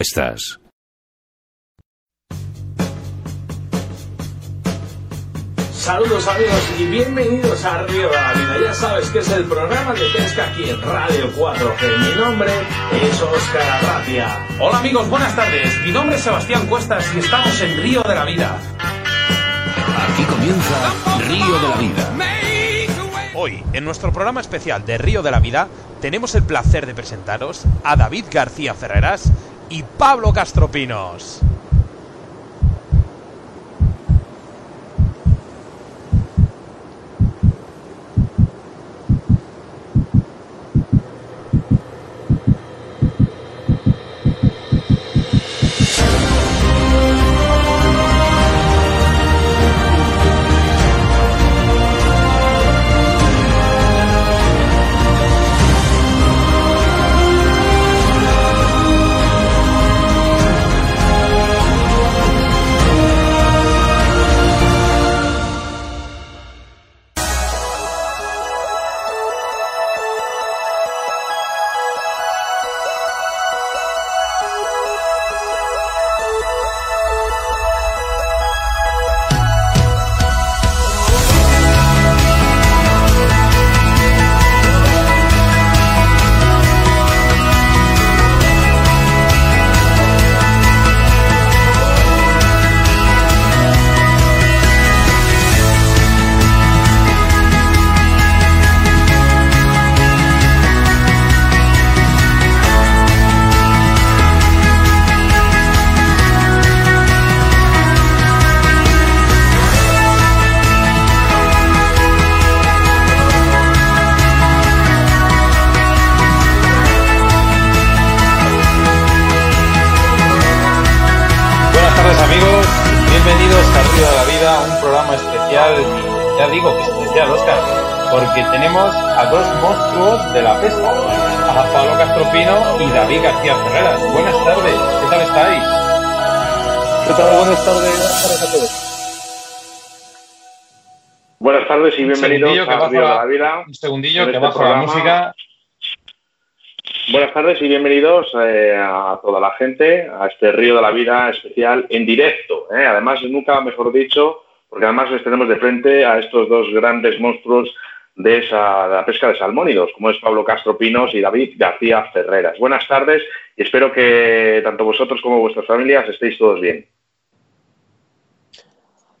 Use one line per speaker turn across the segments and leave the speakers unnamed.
Estás.
Saludos amigos y bienvenidos a Río de la Vida. Ya sabes que es el programa de pesca aquí en Radio 4G. Mi nombre es Óscar Arratia.
Hola amigos, buenas tardes. Mi nombre es Sebastián Cuestas y estamos en Río de la Vida.
Aquí comienza Río de la Vida.
Hoy, en nuestro programa especial de Río de la Vida, tenemos el placer de presentaros a David García Ferreras y Pablo Castropinos.
David García Ferreras. Buenas tardes, ¿qué tal estáis?
¿Qué tal? Buenas tardes, buenas tardes a todos.
Buenas tardes y bienvenidos a de
la-
Vida.
Un segundillo que
este
bajo la música.
Buenas tardes y bienvenidos eh, a toda la gente a este Río de la Vida especial en directo. ¿eh? Además, nunca mejor dicho, porque además les tenemos de frente a estos dos grandes monstruos de, esa, de la pesca de salmónidos, como es Pablo Castro Pinos y David García Ferreras. Buenas tardes y espero que tanto vosotros como vuestras familias estéis todos bien.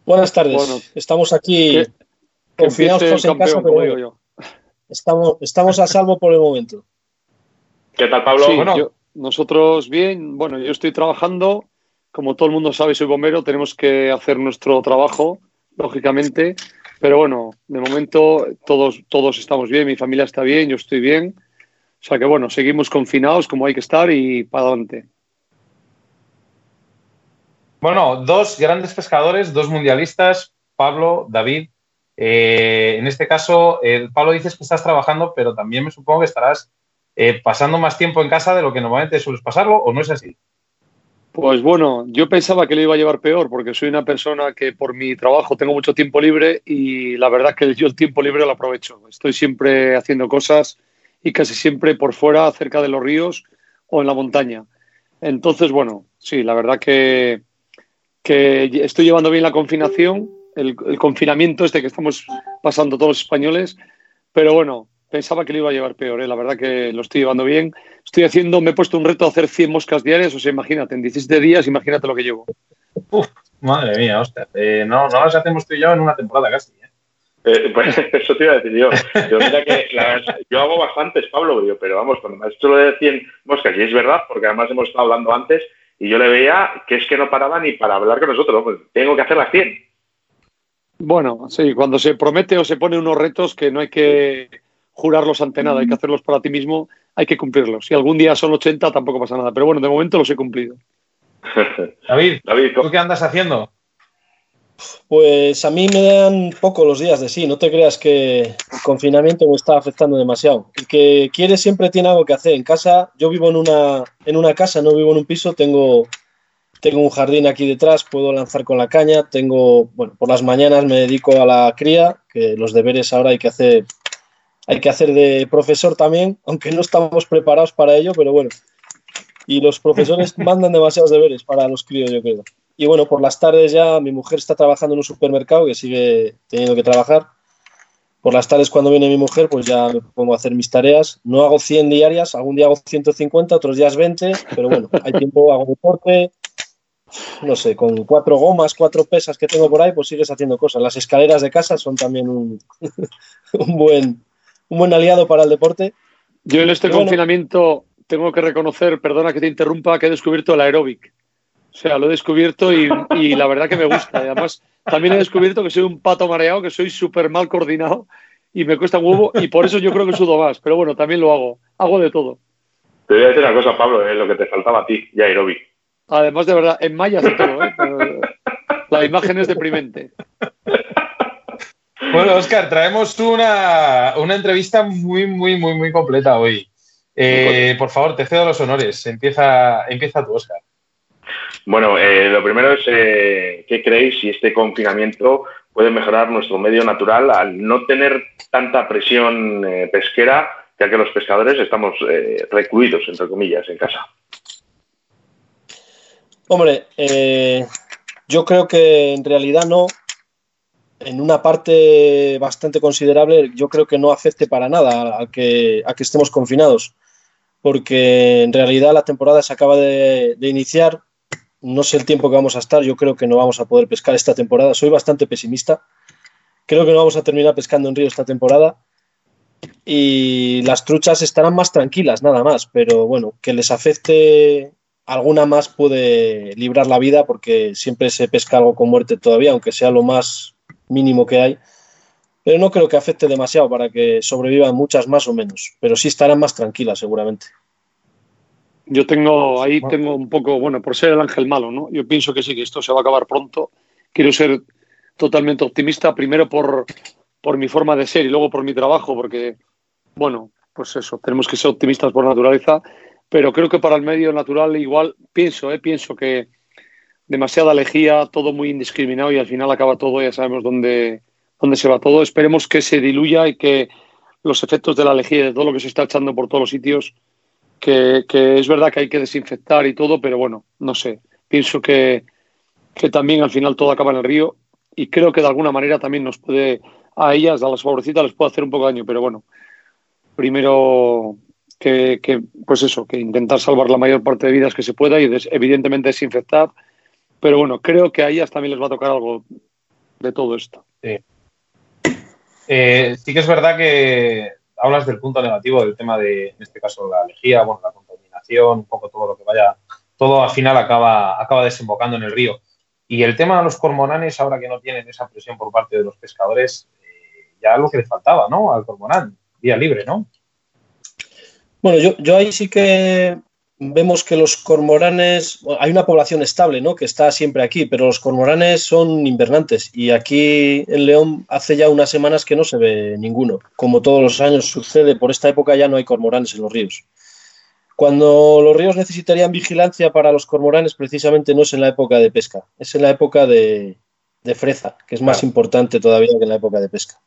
Buenas tardes.
Bueno,
estamos aquí confinados todos en casa, pero
yo.
estamos, estamos a salvo por el momento.
¿Qué tal, Pablo?
Sí,
bueno.
yo- nosotros bien, bueno, yo estoy trabajando, como todo el mundo sabe, soy bombero, tenemos que hacer nuestro trabajo, lógicamente, pero bueno, de momento todos, todos estamos bien, mi familia está bien, yo estoy bien, o sea que bueno, seguimos confinados como hay que estar y para adelante.
Bueno, dos grandes pescadores, dos mundialistas, Pablo, David. Eh, en este caso, eh, Pablo dices que estás trabajando, pero también me supongo que estarás eh, pasando más tiempo en casa de lo que normalmente sueles pasarlo, ¿o no es así?
Pues bueno, yo pensaba que lo iba a llevar peor porque soy una persona que por mi trabajo tengo mucho tiempo libre y la verdad que yo el tiempo libre lo aprovecho. Estoy siempre haciendo cosas y casi siempre por fuera, cerca de los ríos o en la montaña. Entonces, bueno, sí, la verdad que, que estoy llevando bien la confinación, el, el confinamiento este que estamos pasando todos los españoles, pero bueno, pensaba que lo iba a llevar peor, ¿eh? la verdad que lo estoy llevando bien. Estoy haciendo, me he puesto un reto de hacer 100 moscas diarias, o sea, imagínate, en 17 días, imagínate lo que llevo.
Madre mía, Oscar. Eh, no, no las hacemos tú y yo en una temporada casi. ¿eh?
Eh, pues, eso te iba a decir yo. Yo, mira que yo hago bastantes, Pablo, yo, pero vamos, cuando me has dicho lo de 100 moscas, y es verdad, porque además hemos estado hablando antes, y yo le veía que es que no paraba ni para hablar con nosotros. Pues, tengo que hacer las 100.
Bueno, sí, cuando se promete o se pone unos retos que no hay que jurarlos ante nada, hay que hacerlos para ti mismo, hay que cumplirlos. Si algún día son 80, tampoco pasa nada. Pero bueno, de momento los he cumplido.
David,
David,
¿tú qué andas haciendo?
Pues a mí me dan poco los días de sí, no te creas que el confinamiento me está afectando demasiado. El que quiere siempre tiene algo que hacer. En casa, yo vivo en una, en una casa, no vivo en un piso, tengo, tengo un jardín aquí detrás, puedo lanzar con la caña, tengo, bueno, por las mañanas me dedico a la cría, que los deberes ahora hay que hacer, hay que hacer de profesor también, aunque no estamos preparados para ello, pero bueno. y los profesores mandan demasiados deberes para los críos, yo creo. Y bueno, por las tardes ya mi mujer está trabajando en un supermercado que sigue teniendo que trabajar. Por las tardes cuando viene mi mujer, pues ya me pongo a hacer mis tareas. No hago 100 diarias, algún día hago 150, otros días 20, pero bueno, hay tiempo, hago deporte, no sé, con cuatro gomas, cuatro pesas que tengo por ahí, pues sigues haciendo cosas. Las escaleras de casa son también un, un buen, un buen aliado para el deporte.
Yo en este confinamiento tengo que reconocer, perdona que te interrumpa, que he descubierto el aeróbic. O sea, lo he descubierto y, y la verdad que me gusta. Y además, también he descubierto que soy un pato mareado, que soy súper mal coordinado y me cuesta un huevo y por eso yo creo que sudo más. Pero bueno, también lo hago. Hago de todo.
Te voy a decir una cosa, Pablo, es lo que te faltaba a ti, ya aeróbic.
Además, de verdad, en mayas y todo, ¿eh? La imagen es deprimente.
Bueno, Oscar, traemos una, una entrevista muy, muy, muy, muy completa hoy. Eh, por favor, te cedo los honores. Empieza, empieza tú, Oscar.
Bueno, eh, lo primero es, eh, ¿qué creéis si este confinamiento puede mejorar nuestro medio natural al no tener tanta presión eh, pesquera, ya que los pescadores estamos eh, recluidos, entre comillas, en casa?
Hombre, eh, yo creo que en realidad no. En una parte bastante considerable, yo creo que no afecte para nada a que, estemos confinados, porque en realidad la temporada se acaba de iniciar. No sé el tiempo que vamos a estar, yo creo que no vamos a poder pescar esta temporada. Soy bastante pesimista. Creo que no vamos a terminar pescando en río esta temporada y las truchas estarán más tranquilas, nada más. Pero bueno, que les afecte alguna más puede librar la vida porque siempre se pesca algo con muerte todavía, aunque sea lo más mínimo que hay. Pero no creo que afecte demasiado para que sobrevivan muchas más o menos, pero sí estarán más tranquilas seguramente.
Yo tengo ahí tengo un poco, bueno, por ser el ángel malo, ¿no? Yo pienso que sí, que esto se va a acabar pronto. Quiero ser totalmente optimista, primero por, por mi forma de ser y luego por mi trabajo, porque, bueno, pues eso, tenemos que ser optimistas por naturaleza, pero creo que para el medio natural igual pienso, ¿eh? pienso que demasiada lejía, todo muy indiscriminado y al final acaba todo, ya sabemos dónde, dónde se va todo. Esperemos que se diluya y que los efectos de la lejía y de todo lo que se está echando por todos los sitios, que, es verdad que hay que desinfectar y todo, pero bueno, no sé, pienso que, que también al final todo acaba en el río y creo que de alguna manera también nos puede, a ellas, a las favorecitas, les puede hacer un poco de daño, pero bueno, primero que, que, pues eso, que intentar salvar la mayor parte de vidas que se pueda y evidentemente desinfectar. Pero bueno, creo que a ellas también les va a tocar algo de todo esto.
Sí. Eh, sí que es verdad que hablas del punto negativo del tema de, en este caso, la lejía, bueno, la contaminación, un poco todo lo que vaya, todo al final acaba, acaba desembocando en el río. Y el tema de los cormoranes, ahora que no tienen esa presión por parte de los pescadores, eh, ya lo que le faltaba, ¿no? Al cormorán, día libre, ¿no?
Bueno, yo, yo ahí sí que vemos que los cormoranes, hay una población estable, ¿no? Que está siempre aquí, pero los cormoranes son invernantes y aquí en León hace ya unas semanas que no se ve ninguno. Como todos los años sucede, por esta época ya no hay cormoranes en los ríos. Cuando los ríos necesitarían vigilancia para los cormoranes, precisamente no es en la época de pesca, es en la época de, de freza, que es más claro. importante todavía que en la época de pesca.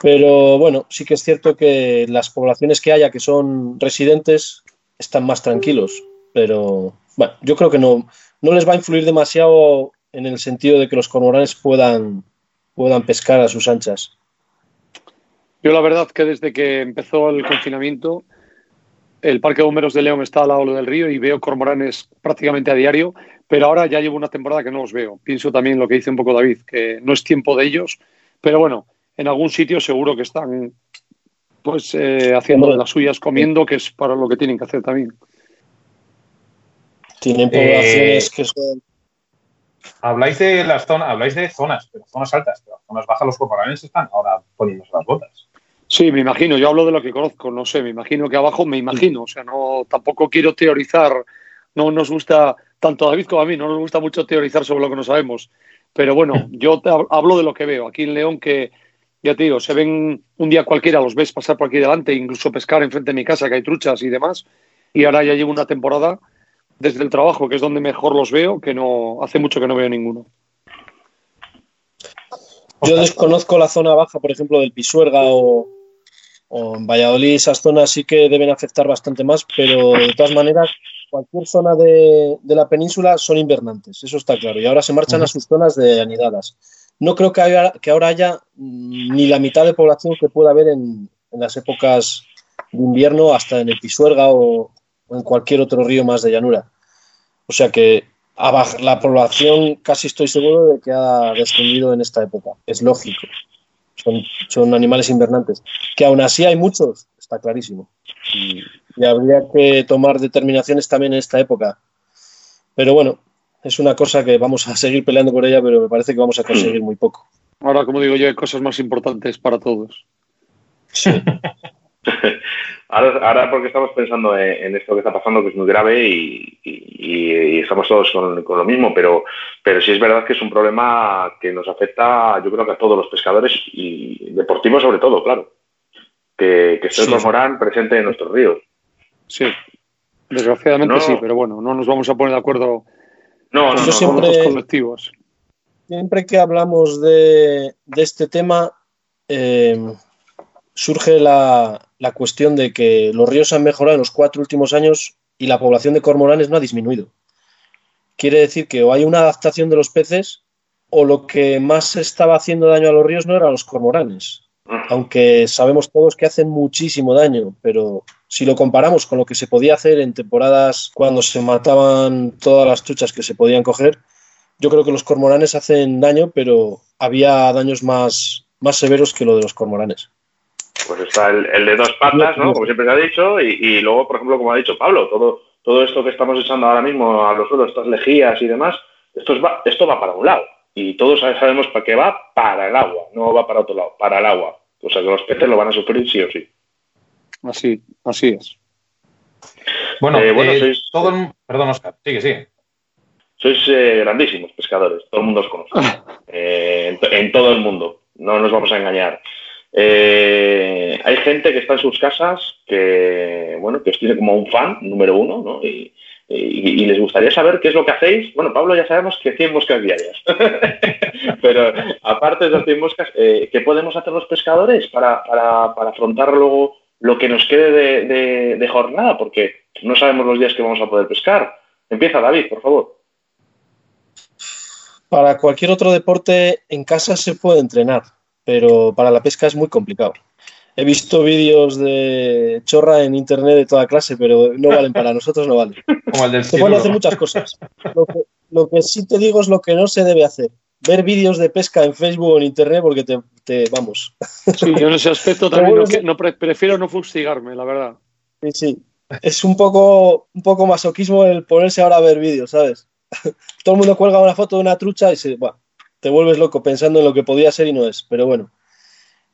Pero bueno, sí que es cierto que las poblaciones que haya que son residentes están más tranquilos. Pero bueno, yo creo que no, no les va a influir demasiado en el sentido de que los cormoranes puedan, puedan pescar a sus anchas.
Yo la verdad que desde que empezó el confinamiento, el Parque de Bomberos de León está al lado del río y veo cormoranes prácticamente a diario, pero ahora ya llevo una temporada que no los veo. Pienso también lo que dice un poco David, que no es tiempo de ellos, pero bueno, en algún sitio seguro que están pues eh, haciendo de las suyas, comiendo, que es para lo que tienen que hacer también.
Tienen poblaciones eh, que son.
Habláis de las zonas, habláis de zonas, pero zonas altas, pero zonas bajas los cormoranes están ahora poniéndose las botas.
Sí, me imagino, yo hablo de lo que conozco, no sé, me imagino que abajo me imagino, o sea, no tampoco quiero teorizar, no nos gusta, tanto a David como a mí, no nos gusta mucho teorizar sobre lo que no sabemos, pero bueno, yo te hablo de lo que veo aquí en León que ya te digo, se ven un día cualquiera, los ves pasar por aquí delante, incluso pescar enfrente de mi casa, que hay truchas y demás. Y ahora ya llevo una temporada desde el trabajo, que es donde mejor los veo, que no hace mucho que no veo ninguno.
Yo desconozco la zona baja, por ejemplo, del Pisuerga o, o en Valladolid, esas zonas sí que deben afectar bastante más, pero de todas maneras, cualquier zona de, de, la península son invernantes, eso está claro, y ahora se marchan uh -huh. a sus zonas de anidadas. No creo que, haya, que ahora haya ni la mitad de población que pueda haber en, en las épocas de invierno, hasta en el Pisuerga o, en cualquier otro río más de llanura. O sea que la población casi estoy seguro de que ha descendido en esta época. Es lógico. Son, son animales invernantes. Que aún así hay muchos, está clarísimo. Y, habría que tomar determinaciones también en esta época. Pero bueno, es una cosa que vamos a seguir peleando por ella, pero me parece que vamos a conseguir muy poco.
Ahora, como digo yo, hay cosas más importantes para todos.
Sí.
ahora, ahora, porque estamos pensando en, en, esto que está pasando, que es muy grave y, y, y estamos todos con, con, lo mismo, pero, pero sí es verdad que es un problema que nos afecta, yo creo que a todos los pescadores y deportivos sobre todo, claro. Que, que esté sí. el morán presente en nuestros ríos.
Sí, desgraciadamente no, sí, pero bueno, no nos vamos a poner de acuerdo
no, no,
siempre,
colectivos.
Siempre que hablamos de, de este tema, eh, surge la, la, cuestión de que los ríos han mejorado en los cuatro últimos años y la población de cormoranes no ha disminuido. Quiere decir que o hay una adaptación de los peces o lo que más estaba haciendo daño a los ríos no eran los cormoranes. Aunque sabemos todos que hacen muchísimo daño, pero si lo comparamos con lo que se podía hacer en temporadas cuando se mataban todas las truchas que se podían coger, yo creo que los cormoranes hacen daño, pero había daños más, más severos que lo de los cormoranes
pues está el, de dos patas, ¿no? Como siempre se ha dicho, y, y, luego, por ejemplo, como ha dicho Pablo, todo, todo esto que estamos echando ahora mismo a los suelos, estas lejías y demás, esto, es, va, esto va para un lado. Y todos sabemos para qué va, para el agua, no va para otro lado, para el agua. O sea que los peces lo van a sufrir sí o sí.
Así, así es.
Bueno, eh, bueno eh, sois, todo el... perdón, Oscar, sigue, sigue.
Sois eh, grandísimos pescadores, todo el mundo os conoce. en, en todo el mundo, no nos vamos a engañar. Eh, hay gente que está en sus casas que, bueno, que os tiene como un fan número uno, ¿no? Y, y, y, les gustaría saber qué es lo que hacéis. Bueno, Pablo, ya sabemos que 100 moscas diarias. Pero aparte de las 100 moscas, eh, ¿qué podemos hacer los pescadores para, para, para afrontar luego lo que nos quede de, de, de, jornada? Porque no sabemos los días que vamos a poder pescar. Empieza, David, por favor.
Para cualquier otro deporte, en casa se puede entrenar pero para la pesca es muy complicado. He visto vídeos de chorra en internet de toda clase, pero no valen para nosotros, no valen.
Como el del
se pueden hacer muchas cosas. Lo que, lo que, sí te digo es lo que no se debe hacer. Ver vídeos de pesca en Facebook o en internet porque te, te vamos.
Sí, yo en ese aspecto también no, no, prefiero no fustigarme, la verdad.
Sí, sí. Es un poco, un poco masoquismo el ponerse ahora a ver vídeos, ¿sabes? Todo el mundo cuelga una foto de una trucha y se, bueno, te vuelves loco pensando en lo que podía ser y no es. Pero bueno,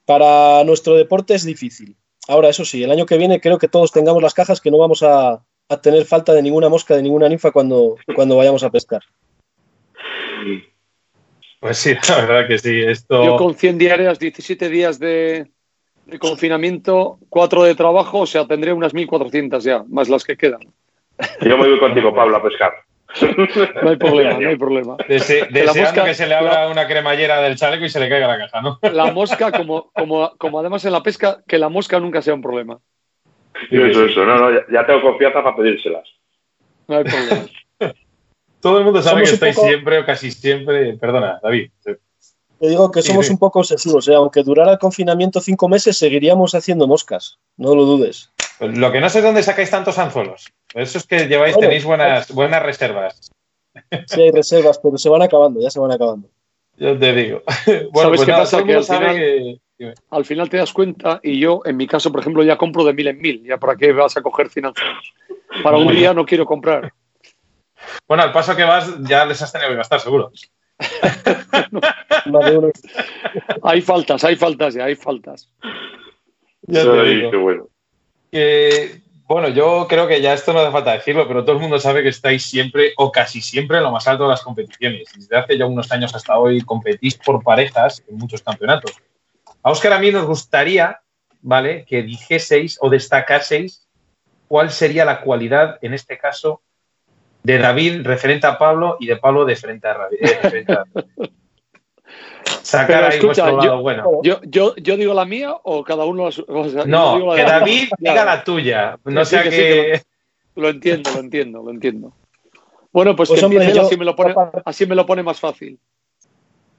para nuestro deporte es difícil. Ahora, eso sí, el año que viene creo que todos tengamos las cajas que no vamos a, a tener falta de ninguna mosca, de ninguna ninfa cuando, cuando vayamos a pescar.
Pues sí, la verdad que sí. Esto...
Yo con 100 diarias, 17 días de, de confinamiento, 4 de trabajo, o sea, tendré unas 1.400 ya, más las que quedan.
Yo me voy contigo, Pablo, a pescar.
No hay problema, no hay problema.
Dese, deseando la mosca, que se le abra la, una cremallera del chaleco y se le caiga la caja, ¿no?
La mosca, como, como, como además en la pesca, que la mosca nunca sea un problema.
Eso, eso, no, no, ya, ya tengo confianza para pedírselas.
No hay problema.
Todo el mundo sabe somos que estáis poco... siempre o casi siempre. Perdona, David.
Te digo que somos sí, sí. un poco obsesivos, ¿eh? aunque durara el confinamiento cinco meses, seguiríamos haciendo moscas, no lo dudes.
Pues lo que no sé es dónde sacáis tantos anzuelos. Eso es que lleváis, bueno, tenéis buenas, buenas reservas.
Sí, hay reservas, pero se van acabando, ya se van acabando.
Yo te digo.
bueno, ¿Sabes pues qué nada, pasa? Que al final, que... al final, te das cuenta, y yo, en mi caso, por ejemplo, ya compro de mil en mil. ¿Ya para qué vas a coger financiados? Para un día no quiero comprar.
Bueno, al paso que vas, ya les has tenido que gastar, seguro.
no. hay faltas, hay faltas ya, hay faltas.
Ya te digo. Qué bueno. Que, bueno, yo creo que ya esto no hace falta decirlo, pero todo el mundo sabe que estáis siempre o casi siempre en lo más alto de las competiciones. Desde hace ya unos años hasta hoy competís por parejas en muchos campeonatos. A Óscar a mí nos gustaría, ¿vale?, que dijeseis o destacaseis cuál sería la cualidad, en este caso, de David referente a Pablo y de Pablo de frente a David. Eh, a...
Sacar Pero ahí escucha, vuestro lado yo, bueno. Yo, yo, yo, digo la mía o cada uno. O sea,
no, que David diga la tuya. No sea que.
que, Lo entiendo, lo entiendo, lo entiendo. Bueno, pues,
Pues,
que
hombre,
empiece,
yo-
así, me lo pone, así me lo pone más fácil.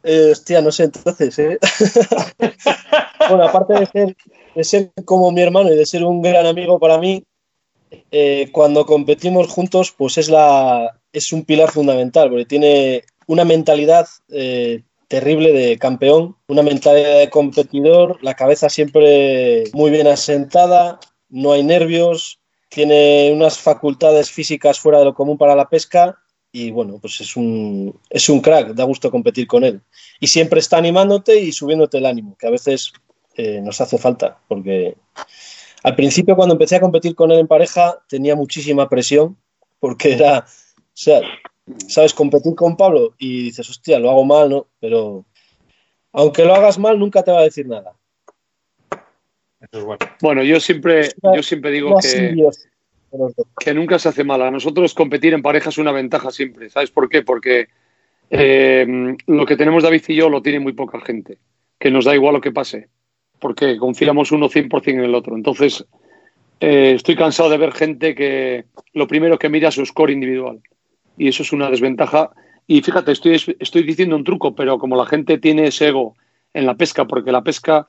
Eh, hostia, no sé, entonces, ¿eh? bueno, aparte de ser, de ser como mi hermano y de ser un gran amigo para mí, eh, cuando competimos juntos, pues es, la, es un pilar fundamental, porque tiene una mentalidad eh, terrible de campeón, una mentalidad de competidor, la cabeza siempre muy bien asentada, no hay nervios, tiene unas facultades físicas fuera de lo común para la pesca y bueno, pues es un, es un crack, da gusto competir con él. Y siempre está animándote y subiéndote el ánimo, que a veces eh, nos hace falta, porque al principio cuando empecé a competir con él en pareja tenía muchísima presión, porque era, o sea, sabes, competir con Pablo y dices, hostia, lo hago mal, ¿no? Pero aunque lo hagas mal, nunca te va a decir nada.
Eso es bueno.
Bueno, yo siempre, yo siempre digo que, que nunca se hace mal. A nosotros competir en pareja es una ventaja siempre. ¿Sabes por qué? Porque eh, lo que tenemos David y yo lo tiene muy poca gente, que nos da igual lo que pase, porque confiamos uno 100% en el otro. Entonces, eh, estoy cansado de ver gente que lo primero que mira es su score individual. Y eso es una desventaja. Y fíjate, estoy, estoy diciendo un truco, pero como la gente tiene ese ego en la pesca, porque la pesca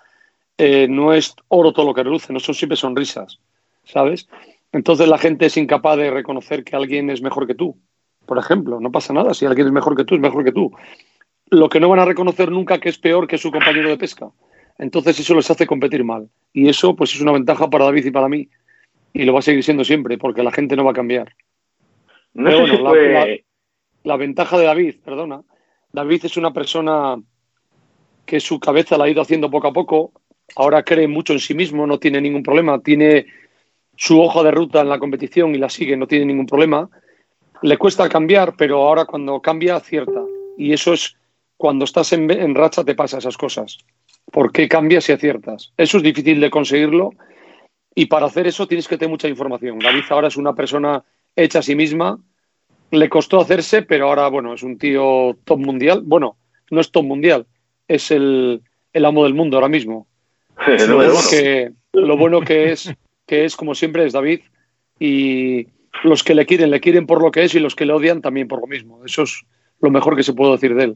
eh, no es oro todo lo que reluce, no son siempre sonrisas, ¿sabes? Entonces la gente es incapaz de reconocer que alguien es mejor que tú. Por ejemplo, no pasa nada. Si alguien es mejor que tú, es mejor que tú. Lo que no van a reconocer nunca que es peor que su compañero de pesca. Entonces eso les hace competir mal. Y eso pues es una ventaja para David y para mí. Y lo va a seguir siendo siempre, porque la gente no va a cambiar.
No
Pero
sé
bueno,
si
la-
fue...
la- La ventaja de David, perdona. David es una persona que su cabeza la ha ido haciendo poco a poco. Ahora cree mucho en sí mismo, no tiene ningún problema. Tiene su hoja de ruta en la competición y la sigue, no tiene ningún problema. Le cuesta cambiar, pero ahora cuando cambia, acierta. Y eso es cuando estás en, en racha, te pasa esas cosas. ¿Por qué cambias y aciertas? Eso es difícil de conseguirlo. Y para hacer eso tienes que tener mucha información. David ahora es una persona hecha a sí misma. Le costó hacerse, pero ahora, bueno, es un tío top mundial. Bueno, no es top mundial, es el, el amo del mundo ahora mismo. Lo bueno, que, lo bueno que es, que es, como siempre, es David. Y los que le quieren, le quieren por lo que es y los que le odian también por lo mismo. Eso es lo mejor que se puede decir de él.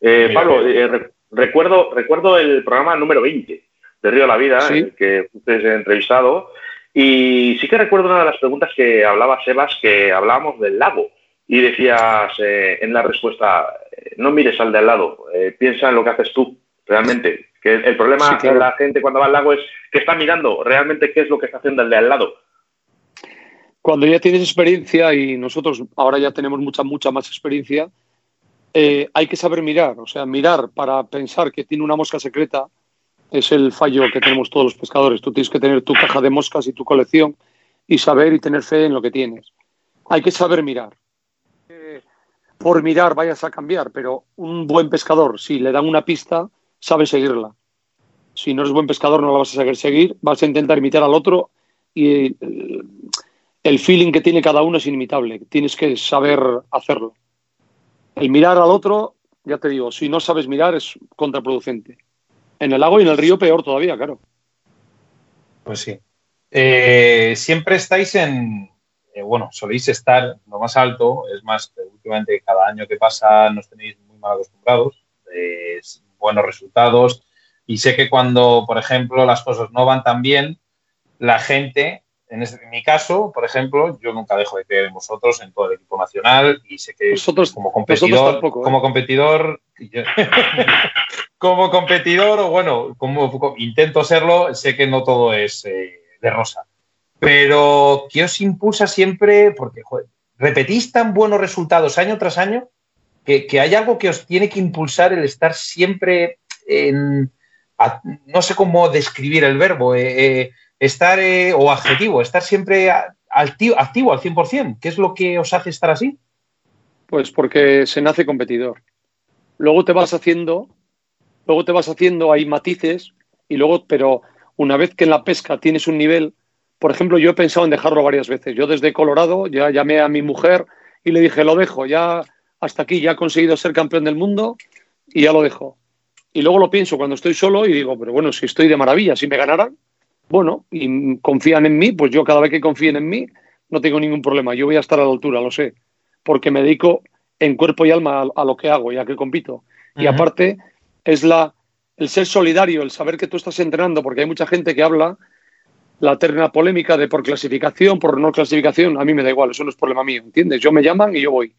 Eh, Pablo, eh, recuerdo, recuerdo el programa número 20 de Río de la Vida,
Sí.
en el que ha entrevistado, y sí que recuerdo una de las preguntas que hablaba Sebas, que hablábamos del lago, y decías eh, en la respuesta, eh, no mires al de al lado, eh, piensa en lo que haces tú, realmente. Que el, el problema
Sí, claro.
de la gente cuando va al lago es que está mirando realmente qué es lo que está haciendo el de al lado.
cuando ya tienes experiencia y nosotros ahora ya tenemos mucha, mucha más experiencia, eh, hay que saber mirar. O sea, mirar para pensar que tiene una mosca secreta es el fallo que tenemos todos los pescadores. Tú tienes que tener tu caja de moscas y tu colección y saber y tener fe en lo que tienes. Hay que saber mirar. Eh, por mirar vayas a cambiar, pero un buen pescador, si le dan una pista, sabe seguirla. Si no eres buen pescador, no la vas a saber seguir, vas a intentar imitar al otro y eh, el feeling que tiene cada uno es inimitable. Tienes que saber hacerlo. El mirar al otro, ya te digo, si no sabes mirar es contraproducente. En el lago y en el río peor todavía, claro.
Pues sí. Eh, siempre estáis en, eh, bueno, soléis estar lo más alto, es más, últimamente cada año que pasa nos tenéis muy mal acostumbrados, buenos resultados, y sé que cuando, por ejemplo, las cosas no van tan bien, la gente, en, este- en mi caso, por ejemplo, yo nunca dejo de creer en vosotros, en todo el equipo nacional, y sé que
Nosotros,
como competidor,
tampoco, ¿eh?
como competidor, yo- como competidor, o bueno, como, como intento serlo, sé que no todo es eh, de rosa. Pero, ¿qué os impulsa siempre? Porque, joder, repetís tan buenos resultados año tras año que, que hay algo que os tiene que impulsar el estar siempre en. no sé cómo describir el verbo, eh, eh, estar, eh, o adjetivo, estar siempre activo, activo al 100%. ¿Qué es lo que os hace estar así?
Pues porque se nace competidor. Luego te vas haciendo, luego te vas haciendo, hay matices, y luego, pero una vez que en la pesca tienes un nivel, por ejemplo, yo he pensado en dejarlo varias veces. Yo desde Colorado ya llamé a mi mujer y le dije, lo dejo, ya hasta aquí, ya he conseguido ser campeón del mundo y ya lo dejo. Y luego lo pienso cuando estoy solo y digo, pero bueno, si estoy de maravilla, si me ganaran, bueno, y confían en mí, pues yo cada vez que confíen en mí, no tengo ningún problema. Yo voy a estar a la altura, lo sé, porque me dedico en cuerpo y alma a, a lo que hago y a que compito. Y aparte, es la, el ser solidario, el saber que tú estás entrenando, porque hay mucha gente que habla la terna polémica de por clasificación, por no clasificación, a mí me da igual, eso no es problema mío, ¿entiendes? Yo me llaman y yo voy.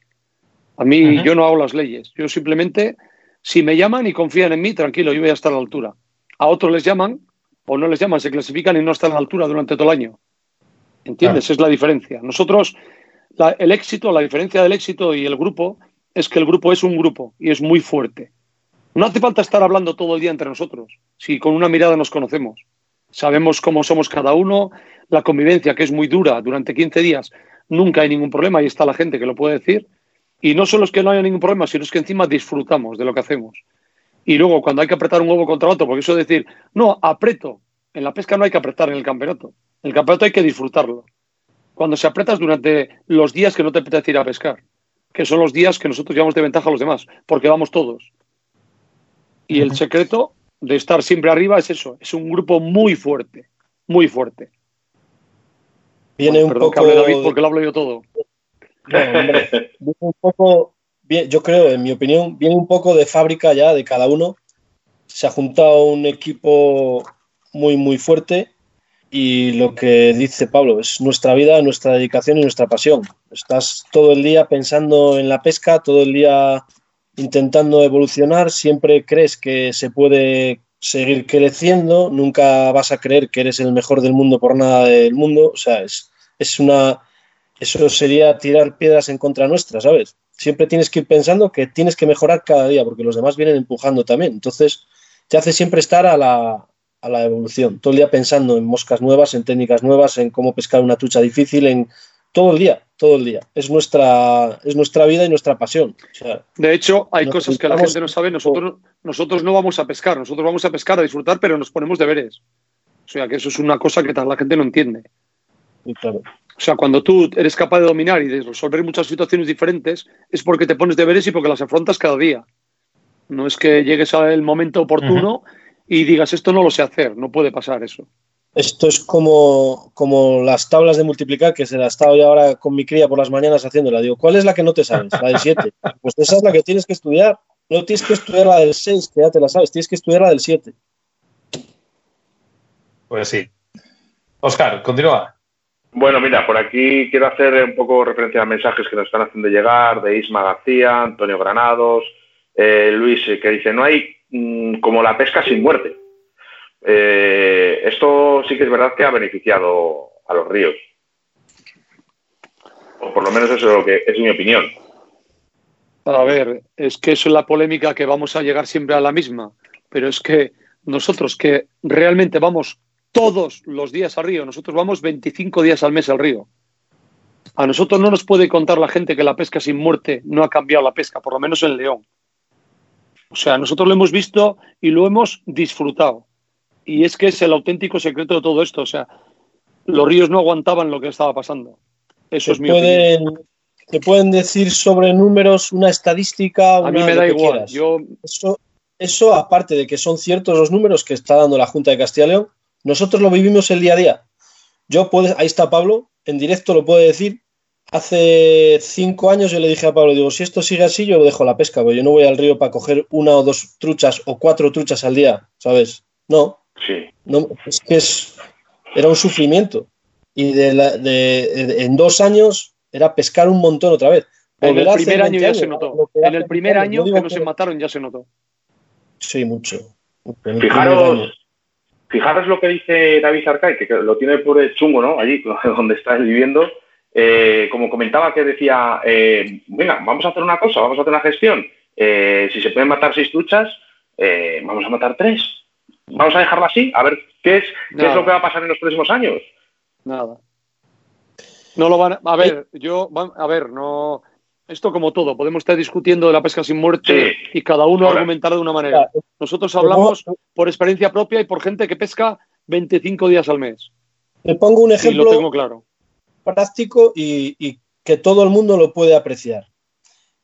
A mí yo no hago las leyes, yo simplemente, si me llaman y confían en mí, tranquilo, yo voy a estar a la altura. A otros les llaman o no les llaman, se clasifican y no están a la altura durante todo el año. ¿Entiendes? Es la diferencia. Nosotros, la, el éxito, la diferencia del éxito y el grupo es que el grupo es un grupo y es muy fuerte. No hace falta estar hablando todo el día entre nosotros, si con una mirada nos conocemos. Sabemos cómo somos cada uno, la convivencia, que es muy dura durante 15 días, nunca hay ningún problema, ahí está la gente que lo puede decir. Y no solo es que no haya ningún problema, sino es que encima disfrutamos de lo que hacemos. Y luego, cuando hay que apretar un huevo contra otro, porque eso es decir, no, apreto. En la pesca no hay que apretar en el campeonato. En el campeonato hay que disfrutarlo. Cuando se apretas durante los días que no te apetece ir a pescar, que son los días que nosotros llevamos de ventaja a los demás, porque vamos todos. Y el secreto de estar siempre arriba es eso, es un grupo muy fuerte, muy fuerte.
Viene
Bueno,
un
perdón
poco.
que hable David porque lo hablo yo todo.
No, hombre, viene un poco, yo creo, en mi opinión, viene un poco de fábrica ya de cada uno. Se ha juntado un equipo muy, muy fuerte y lo que dice Pablo es nuestra vida, nuestra dedicación y nuestra pasión. Estás todo el día pensando en la pesca, todo el día intentando evolucionar, siempre crees que se puede seguir creciendo, nunca vas a creer que eres el mejor del mundo por nada del mundo, o sea, es, es una, eso sería tirar piedras en contra nuestra, ¿sabes? Siempre tienes que ir pensando que tienes que mejorar cada día, porque los demás vienen empujando también. Entonces, te hace siempre estar a la, a la evolución, todo el día pensando en moscas nuevas, en técnicas nuevas, en cómo pescar una trucha difícil, en todo el día, todo el día. Es nuestra, es nuestra vida y nuestra pasión. O sea,
De hecho, hay cosas que la gente no sabe. Nosotros, nosotros no vamos a pescar, nosotros vamos a pescar, a disfrutar, pero nos ponemos deberes. O sea, que eso es una cosa que tal- la gente no entiende.
Claro.
O sea, cuando tú eres capaz de dominar y de resolver muchas situaciones diferentes, es porque te pones deberes y porque las afrontas cada día. No es que llegues al momento oportuno y digas, esto no lo sé hacer, no puede pasar eso.
Esto es como, como las tablas de multiplicar que se la he estado yo ahora con mi cría por las mañanas haciéndola. Digo, ¿cuál es la que no te sabes? La del 7. Pues esa es la que tienes que estudiar. No tienes que estudiar la del 6, que ya te la sabes. Tienes que estudiar la del 7.
Pues sí. Oscar, continúa.
Bueno, mira, por aquí quiero hacer un poco referencia a mensajes que nos están haciendo llegar de Isma García, Antonio Granados, eh, Luis, eh, que dice, no hay mm, como la pesca sin muerte. Eh, esto sí que es verdad que ha beneficiado a los ríos. O por lo menos eso es, lo que, es mi opinión.
A ver, es que eso es la polémica que vamos a llegar siempre a la misma, pero es que nosotros que realmente vamos todos los días al río, nosotros vamos 25 días al mes al río. A nosotros no nos puede contar la gente que la pesca sin muerte no ha cambiado la pesca, por lo menos en León. O sea, nosotros lo hemos visto y lo hemos disfrutado. Y es que es el auténtico secreto de todo esto. O sea, los ríos no aguantaban lo que estaba pasando. Eso es mi opinión.
pueden, te pueden decir sobre números una estadística.
A mí
una-
me da igual. Yo,
Eso, eso, aparte de que son ciertos los números que está dando la Junta de Castilla y León, nosotros lo vivimos el día a día. Yo puedo, ahí está Pablo, en directo lo puede decir. Hace cinco años yo le dije a Pablo, digo, si esto sigue así, yo dejo la pesca, porque yo no voy al río para coger una o dos truchas o cuatro truchas al día, ¿sabes? No,
Sí.
no es que es, era un sufrimiento. Y de la- de- de- en dos años era pescar un montón otra vez.
en el primer año
20
ya
años,
se notó. En el primer
20 años.
año que nos mataron ya se notó.
Sí, mucho.
Fijaros, fijaros lo que dice David Arcay, que lo tiene por el chungo, ¿no? Allí donde está él viviendo. Eh, como comentaba que decía, eh, venga, vamos a hacer una cosa, vamos a hacer una gestión. Eh, si se pueden matar seis truchas, eh, vamos a matar tres. Vamos a dejarlo así, a ver qué es, qué es lo que va a pasar en los próximos años.
Nada. No lo van a, a ver, yo, a ver, no. Esto como todo, podemos estar discutiendo de la pesca sin muerte
Sí.
y cada uno
Ahora.
argumentará de una manera. Nosotros hablamos por experiencia propia y por gente que pesca 25 días al mes.
Te pongo un
Y
ejemplo
lo tengo claro.
práctico y, y que todo el mundo lo puede apreciar.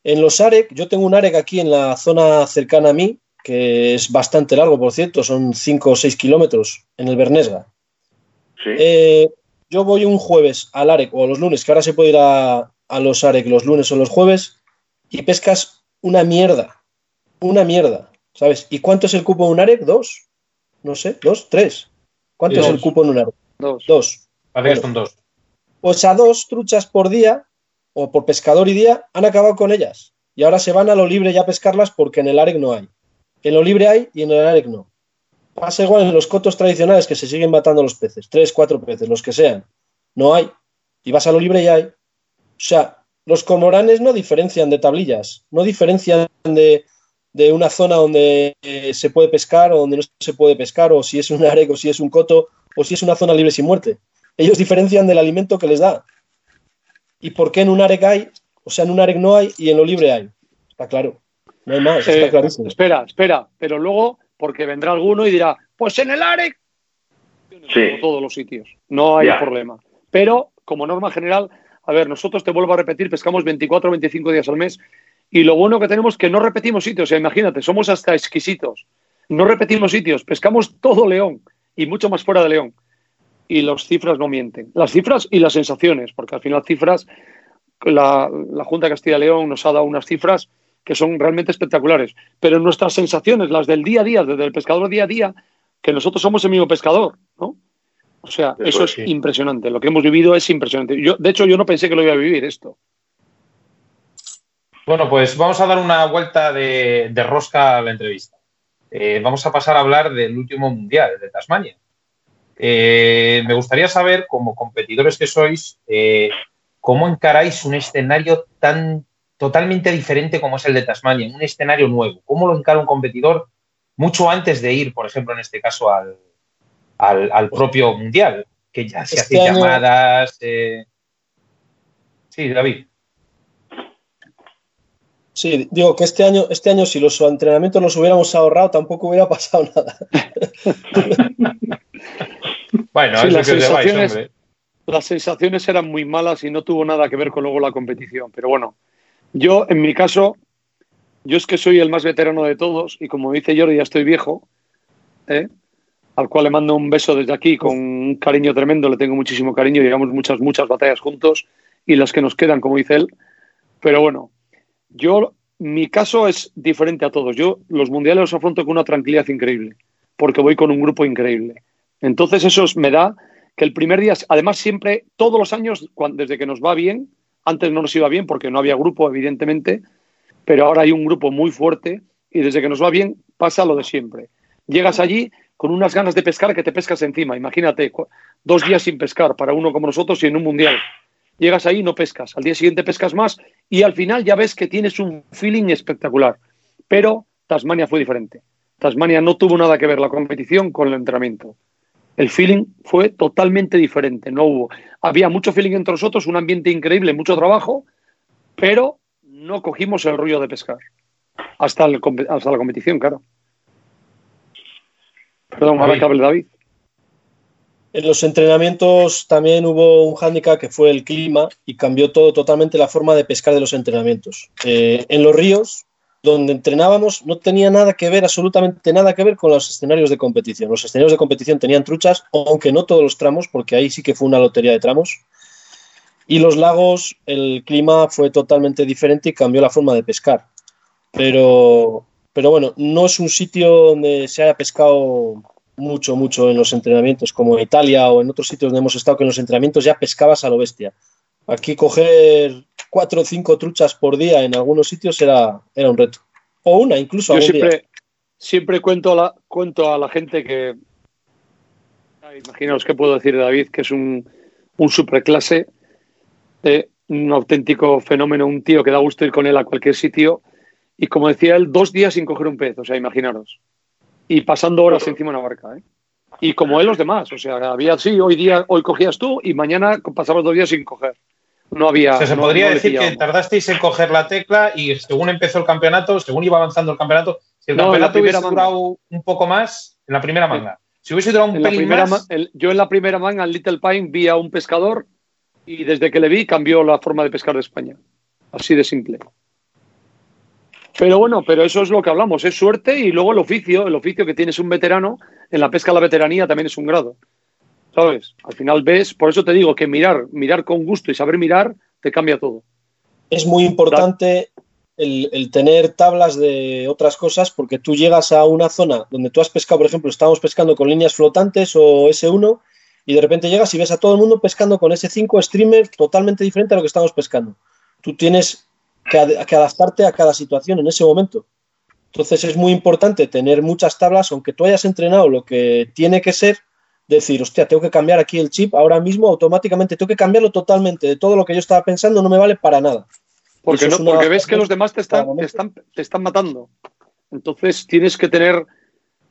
En los AREC, yo tengo un AREC aquí en la zona cercana a mí, que es bastante largo, por cierto, son 5 o 6 kilómetros en el Bernesga.
Sí.
Eh, yo voy un jueves al AREC o los lunes, que ahora se puede ir a, a los AREC los lunes o los jueves, y pescas una mierda. Una mierda, ¿sabes? ¿Y cuánto es el cupo en un AREC? ¿Dos? No sé, ¿dos? ¿Tres? ¿Cuánto
Dos.
es el cupo en un AREC?
Dos.
Dos.
Parece que
Bueno.
son dos.
Pues a dos truchas por día, o por pescador y día, han acabado con ellas. Y ahora se van a lo libre ya a pescarlas porque en el AREC no hay. En lo libre hay y en el AREC no. Pasa igual en los cotos tradicionales que se siguen matando los peces, tres, cuatro peces, los que sean. No hay. Y vas a lo libre y hay. O sea, los comoranes no diferencian de tablillas, no diferencian de, de una zona donde eh, se puede pescar o donde no se puede pescar, o si es un AREC o si es un coto, o si es una zona libre sin muerte. Ellos diferencian del alimento que les da. ¿Y por qué en un AREC hay? O sea, en un AREC no hay y en lo libre hay. Está claro. No hay más, está
Eh,
clarísimo.
espera, espera, pero luego, porque vendrá alguno y dirá, pues en el AREC,
Sí.
como todos los sitios, no hay
Ya.
problema. Pero, como norma general, a ver, nosotros te vuelvo a repetir, pescamos 24 o 25 días al mes y lo bueno que tenemos es que no repetimos sitios, o sea, imagínate, somos hasta exquisitos. No repetimos sitios, pescamos todo León y mucho más fuera de León. Y las cifras no mienten. Las cifras y las sensaciones, porque al final cifras, la, la Junta de Castilla y León nos ha dado unas cifras que son realmente espectaculares. Pero nuestras sensaciones, las del día a día, desde el pescador día a día, que nosotros somos el mismo pescador, ¿no? O sea,
Eso
eso,
es,
es
sí.
impresionante. Lo que hemos vivido es impresionante. Yo, de hecho, yo no pensé que lo iba a vivir esto.
Bueno, pues vamos a dar una vuelta de, de rosca a la entrevista. Eh, vamos a pasar a hablar del último mundial, de Tasmania. Eh, me gustaría saber, como competidores que sois, eh, cómo encaráis un escenario tan totalmente diferente como es el de Tasmania, un escenario nuevo. ¿Cómo lo encara un competidor mucho antes de ir, por ejemplo, en este caso, al, al, al propio mundial? Que ya se
Este
hacen
año-
llamadas. eh. Sí, David.
Sí, digo que este año, este año si los entrenamientos los hubiéramos ahorrado, tampoco hubiera pasado nada.
Bueno,
Sí,
eso
las
que os lleváis,
sensaciones-
hombre.
Las sensaciones eran muy malas y no tuvo nada que ver con luego la competición. Pero bueno, yo en mi caso, yo es que soy el más veterano de todos y como dice Jordi, ya estoy viejo, ¿eh? Al cual le mando un beso desde aquí con un cariño tremendo, le tengo muchísimo cariño, llevamos muchas, muchas batallas juntos y las que nos quedan, como dice él. Pero bueno, yo, mi caso es diferente a todos. Yo los mundiales los afronto con una tranquilidad increíble, porque voy con un grupo increíble. Entonces eso es- me da que el primer día, además siempre, todos los años, desde que nos va bien, antes no nos iba bien porque no había grupo, evidentemente, pero ahora hay un grupo muy fuerte y desde que nos va bien pasa lo de siempre. Llegas allí con unas ganas de pescar que te pescas encima. Imagínate, dos días sin pescar para uno como nosotros y en un mundial. Llegas ahí y no pescas. Al día siguiente pescas más y al final ya ves que tienes un feeling espectacular. Pero Tasmania fue diferente. Tasmania no tuvo nada que ver la competición con el entrenamiento. El feeling fue totalmente diferente. No hubo. Había mucho feeling entre nosotros, un ambiente increíble, mucho trabajo, pero no cogimos el rollo de pescar. Hasta, hasta la competición, claro. Perdón,
David.
David.
En los entrenamientos también hubo un hándicap que fue el clima y cambió todo totalmente la forma de pescar de los entrenamientos. Eh, en los ríos, donde entrenábamos, no tenía nada que ver, absolutamente nada que ver con los escenarios de competición. Los escenarios de competición tenían truchas, aunque no todos los tramos, porque ahí sí que fue una lotería de tramos. Y los lagos, el clima fue totalmente diferente y cambió la forma de pescar. Pero, pero bueno, no es un sitio donde se haya pescado mucho, mucho en los entrenamientos, como en Italia o en otros sitios donde hemos estado, que en los entrenamientos ya pescabas a lo bestia. Aquí coger cuatro o cinco truchas por día en algunos sitios era, era un reto. O una, incluso
Yo
algún día.
siempre, siempre cuento, a la, cuento a la gente que. Imaginaos qué puedo decir de David, que es un, un superclase, eh, un auténtico fenómeno, un tío que da gusto ir con él a cualquier sitio. Y como decía él, dos días sin coger un pez, o sea, imaginaros. Y pasando horas encima de una barca, ¿eh? Y como él los demás, o sea, había sí, hoy día, hoy cogías tú y mañana pasabas dos días sin coger. No había.
O sea, se
no-
podría
no
decir que tardasteis en coger la tecla y según empezó el campeonato, según iba avanzando el campeonato, si el
No,
campeonato hubiese durado un poco más, en la primera manga. Si hubiese durado un
En
pelín
primera
más,
el- yo en la primera manga, en Little Pine, vi a un pescador y desde que le vi cambió la forma de pescar de España. Así de simple. Pero bueno, pero eso es lo que hablamos, es suerte y luego el oficio, el oficio que tienes un veterano, en la pesca la veteranía también es un grado. ¿Sabes? Al final ves, por eso te digo que mirar, mirar con gusto y saber mirar te cambia todo.
Es muy importante el, tener tablas de otras cosas porque tú llegas a una zona donde tú has pescado, por ejemplo, estábamos pescando con líneas flotantes o S1 y de repente llegas y ves a todo el mundo pescando con S5 streamer totalmente diferente a lo que estamos pescando. Tú tienes que, que adaptarte a cada situación en ese momento. Entonces es muy importante tener muchas tablas, aunque tú hayas entrenado lo que tiene que ser, decir, hostia, tengo que cambiar aquí el chip ahora mismo automáticamente, tengo que cambiarlo totalmente, de todo lo que yo estaba pensando no me vale para nada.
Porque, no, porque ves que los demás te están, te están, te están matando. Entonces tienes que tener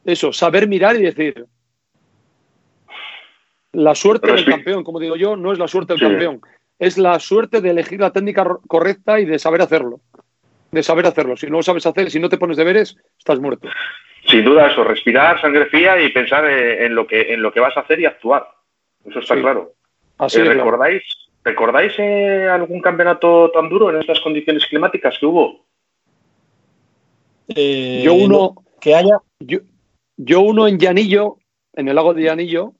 eso, saber mirar y decir, la suerte del campeón, como digo yo, no es la suerte del sí. campeón, es la suerte de elegir la técnica correcta y de saber hacerlo. De saber hacerlo. Si no lo sabes hacer, si no te pones deberes, estás muerto.
Sin duda eso, respirar sangre fría y pensar en lo que, en lo que vas a hacer y actuar. Eso está sí. claro.
Así
eh,
es,
¿Recordáis, ¿recordáis eh, algún campeonato tan duro en estas condiciones climáticas que hubo?
Eh,
yo uno
no, que haya.
Yo, yo uno en Llanillo, en el lago de Llanillo,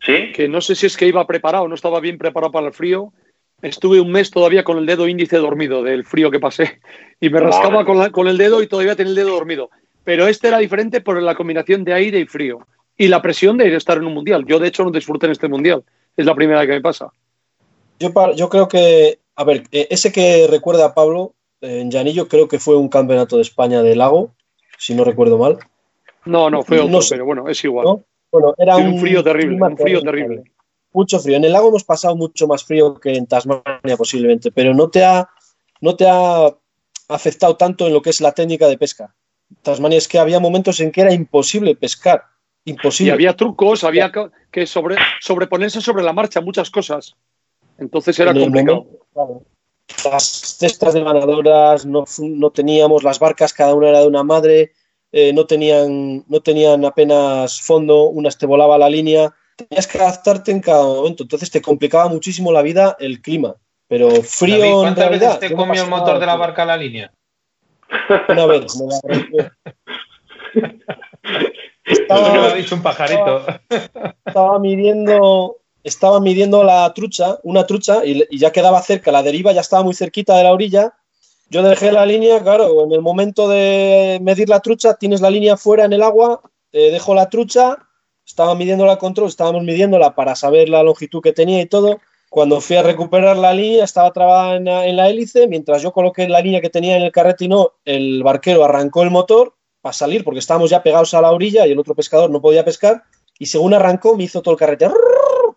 ¿Sí?
que no sé si es que iba preparado, no estaba bien preparado para el frío. Estuve un mes todavía con el dedo índice dormido del frío que pasé y me rascaba con, la, con, el dedo y todavía tenía el dedo dormido. Pero este era diferente por la combinación de aire y frío y la presión de ir a estar en un mundial. Yo, de hecho, no disfruté en este mundial. Es la primera que me pasa.
Yo, yo creo que, a ver, eh, ese que recuerda a Pablo en Llanillo, creo que fue un campeonato de España de lago, si no recuerdo mal.
No, no, fue otro, no sé. pero bueno, es igual.
¿No? Bueno, era
un, un, frío terrible, un frío terrible. terrible.
Mucho frío. En el lago hemos pasado mucho más frío que en Tasmania posiblemente, pero no te ha, no te ha afectado tanto en lo que es la técnica de pesca. Tasmania es que había momentos en que era imposible pescar. Imposible.
Y había trucos, había que sobre, sobreponerse sobre la marcha, muchas cosas. Entonces era
en
complicado.
Momento, claro. Las cestas de ganadoras no, no, teníamos, las barcas cada una era de una madre, eh, no, tenían, no tenían apenas fondo, unas te volaba la línea, tenías que adaptarte en cada momento, entonces te complicaba muchísimo la vida el clima. Pero frío
David, ¿cuántas
en realidad,
veces te comió el motor de la barca a la línea?
Una vez, me la
estaba, Eso me lo ha dicho un pajarito.
Estaba, estaba, midiendo, estaba midiendo la trucha, una trucha, y, y, ya quedaba cerca, la deriva ya estaba muy cerquita de la orilla. Yo dejé la línea, claro, en el momento de medir la trucha, tienes la línea fuera en el agua, eh, dejo la trucha, estaba midiendo la control, estábamos midiéndola para saber la longitud que tenía y todo. Cuando fui a recuperar la línea, estaba trabada en la, en la hélice. Mientras yo coloqué la línea que tenía en el carrete y no, el barquero arrancó el motor para salir porque estábamos ya pegados a la orilla y el otro pescador no podía pescar. Y según arrancó, me hizo todo el carrete,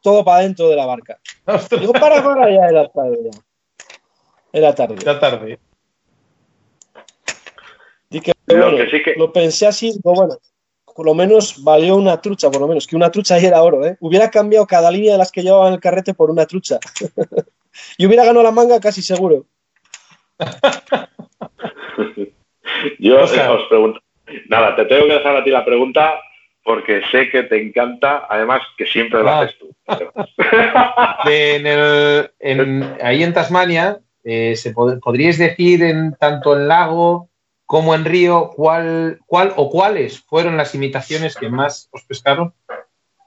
todo para dentro de la barca. Ostras. Digo, para, para, ya era tarde. Ya. Era tarde.
Era tarde.
Y que, bueno, lo, que sí que... lo pensé así, digo, bueno, por lo menos valió una trucha, por lo menos, que una trucha ahí era oro, ¿eh? Hubiera cambiado cada línea de las que llevaba en el carrete por una trucha. y hubiera ganado la manga casi seguro.
Yo o sea, os pregunto, nada, te tengo que dejar a ti la pregunta porque sé que te encanta, además que siempre ah. lo haces tú.
en el, en, ahí en Tasmania, eh, se pod podríais decir en tanto en lago como en río, ¿cuál, cuál o cuáles fueron las imitaciones que más os pescaron?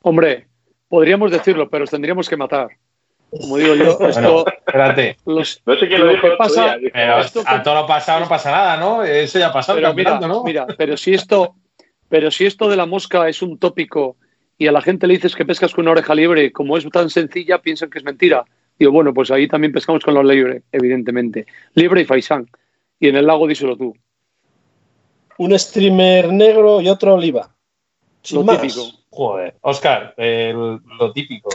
Hombre, podríamos decirlo, pero os tendríamos que matar. Como digo yo, esto,
bueno, espérate.
Los, no sé quién lo, dijo
que pasa,
día,
pero esto a todo lo pasado no pasa nada, ¿no? Eso ya ha pasado.
Pero mira, ¿no? mira, pero si esto, pero si esto de la mosca es un tópico y a la gente le dices que pescas con una oreja libre, como es tan sencilla, piensan que es mentira. Digo, bueno, pues ahí también pescamos con la libre, evidentemente. Libre y faisán. Y en el lago díselo tú
un streamer negro y otro oliva.
Sin lo más. típico.
Joder, Oscar, el, lo típico.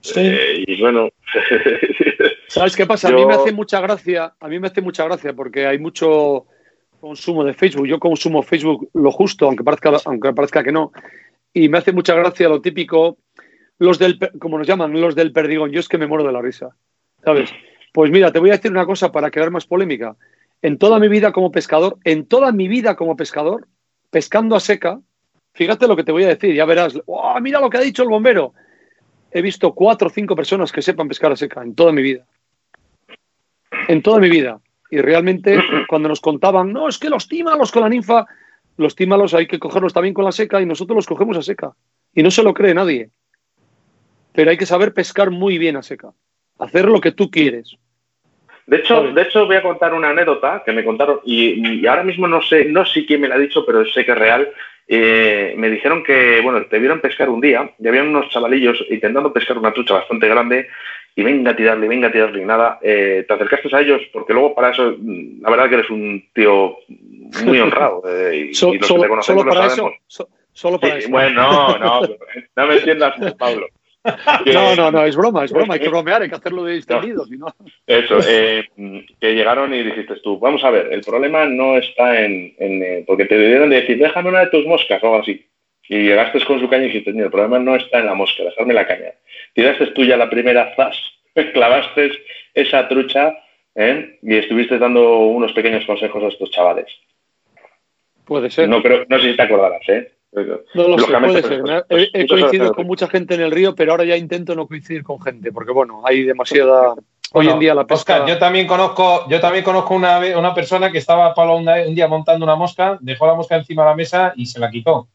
Sí. Eh, y bueno.
¿Sabes qué pasa? Yo... A mí me hace mucha gracia, a mí me hace mucha gracia porque hay mucho consumo de Facebook. Yo consumo Facebook lo justo, aunque parezca, aunque parezca que no. Y me hace mucha gracia lo típico, los del, como nos llaman, los del perdigón. Yo es que me muero de la risa. ¿Sabes? Pues mira, te voy a decir una cosa para quedar más polémica en toda mi vida como pescador, en toda mi vida como pescador, pescando a seca, fíjate lo que te voy a decir, ya verás, oh, mira lo que ha dicho el bombero. He visto cuatro o cinco personas que sepan pescar a seca en toda mi vida. En toda mi vida. Y realmente cuando nos contaban, no, es que los tímalos con la ninfa, los tímalos hay que cogerlos también con la seca y nosotros los cogemos a seca. Y no se lo cree nadie. pero hay que saber pescar muy bien a seca. Hacer lo que tú quieres.
De hecho, de hecho, voy a contar una anécdota que me contaron, y, y ahora mismo no sé, no sé quién me la ha dicho, pero sé que es real. Eh, me dijeron que, bueno, te vieron pescar un día y habían unos chavalillos intentando pescar una trucha bastante grande y venga a tirarle, venga a tirarle y nada. Eh, te acercaste a ellos porque luego para eso, mm, la verdad que eres un tío muy honrado. Eh, y,
So-
y los
solo,
que te conocemos
solo
lo
para
sabemos.
eso. so- solo para
Sí,
eso.
bueno, no, no, no me entiendas, Pablo. Que-
No, no, no, es broma, es broma. Hay que bromear, hay que hacerlo de distendido. no-
Eso, eh, que llegaron y dijiste tú, vamos a ver, el problema no está en, en, eh, porque te debieron de decir, déjame una de tus moscas o algo así. Y llegaste con su caña y dijiste, el problema no está en la mosca, dejarme la caña. Tiraste tú ya la primera zas, clavaste esa trucha ¿eh? y estuviste dando unos pequeños consejos a estos chavales.
Puede ser.
No, creo, no sé si te acordarás, ¿eh?
No lo sé, puede ser.
pues, pues,
He, he
muchas
coincidido con mucha gente en el río, pero ahora ya intento no coincidir con gente, porque bueno, hay demasiada. Hoy
Bueno,
en día la pesca.
Oscar, yo también conozco, yo también conozco una, una persona que estaba Pablo, un, un día montando una mosca, dejó la mosca encima de la mesa y se la quitó.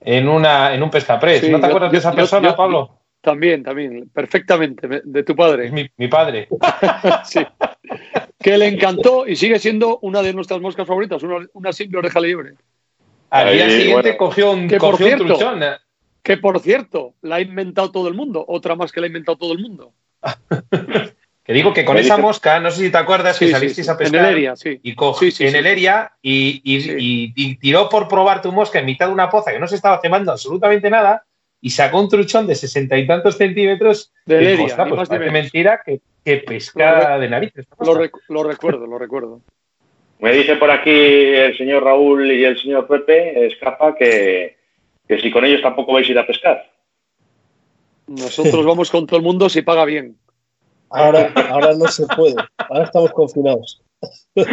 En una, en un pescaprés.
Sí,
¿No te
yo-
acuerdas de esa
yo-
persona,
yo-
Pablo?
También, también, perfectamente, me- de tu padre.
mi, mi padre.
Sí. Que le encantó y sigue siendo una de nuestras moscas favoritas, una, una simple oreja libre.
Al día siguiente
bueno.
cogió un,
Que por
cogió un
cierto-
truchón.
Que por cierto, la ha inventado todo el mundo, otra más que la ha inventado todo el mundo.
Que digo que con esa
dice-
mosca, no sé si te acuerdas
Sí,
que salisteis
sí.
a pescar.
En el Eria, sí.
y cogió
Sí, sí,
en
sí.
el Eria y, y-
Sí.
y- y tiró por probar tu mosca en mitad de una poza que no se estaba cebando absolutamente nada y sacó un truchón de sesenta y tantos centímetros.
Del
y dijo,
Eria,
"Ostras,
ni
pues
menos".
mentira que, que pesca de narices.
Lo, rec- lo recuerdo, lo recuerdo.
Me dice por aquí el señor Raúl y el señor Pepe Escapa que, que si con ellos tampoco vais a ir a pescar.
Nosotros vamos con todo el mundo si paga bien.
Ahora, ahora no se puede. Ahora estamos confinados.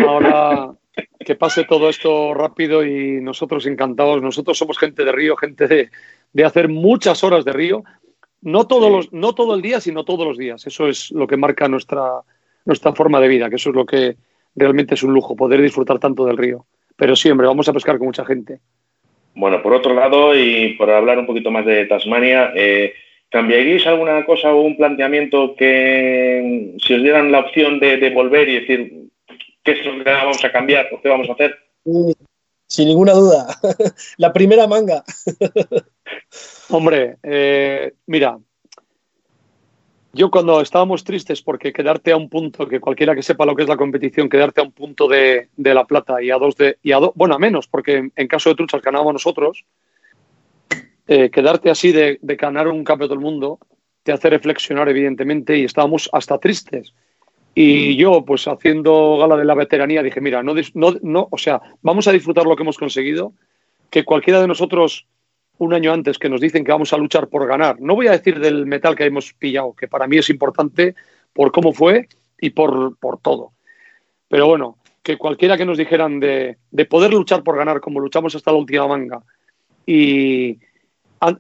Ahora que pase todo esto rápido y nosotros encantados. Nosotros somos gente de río, gente de, de hacer muchas horas de río. No, todos los, no todo el día, sino todos los días. Eso es lo que marca nuestra, nuestra forma de vida, que eso es lo que realmente es un lujo, poder disfrutar tanto del río. Pero sí, hombre, vamos a pescar con mucha gente.
Bueno, por otro lado, y por hablar un poquito más de Tasmania, eh, ¿cambiaríais alguna cosa o un planteamiento que si os dieran la opción de, de volver y decir qué es lo que vamos a cambiar o qué vamos a hacer?
Sí, Sin ninguna duda. La primera manga.
Hombre, eh, mira, yo cuando estábamos tristes porque quedarte a un punto, que cualquiera que sepa lo que es la competición, quedarte a un punto de, de la plata y a dos de, y a do- bueno, a menos, porque en, caso de truchas ganábamos nosotros, eh, quedarte así de, de ganar un campeonato del mundo te hace reflexionar, evidentemente, y estábamos hasta tristes. Y yo, pues haciendo gala de la veteranía, dije, mira, no, no, no, o sea, vamos a disfrutar lo que hemos conseguido, que cualquiera de nosotros un año antes que nos dicen que vamos a luchar por ganar. No voy a decir del metal que hemos pillado, que para mí es importante por cómo fue y por, por todo. Pero bueno, que cualquiera que nos dijeran de, de poder luchar por ganar como luchamos hasta la última manga y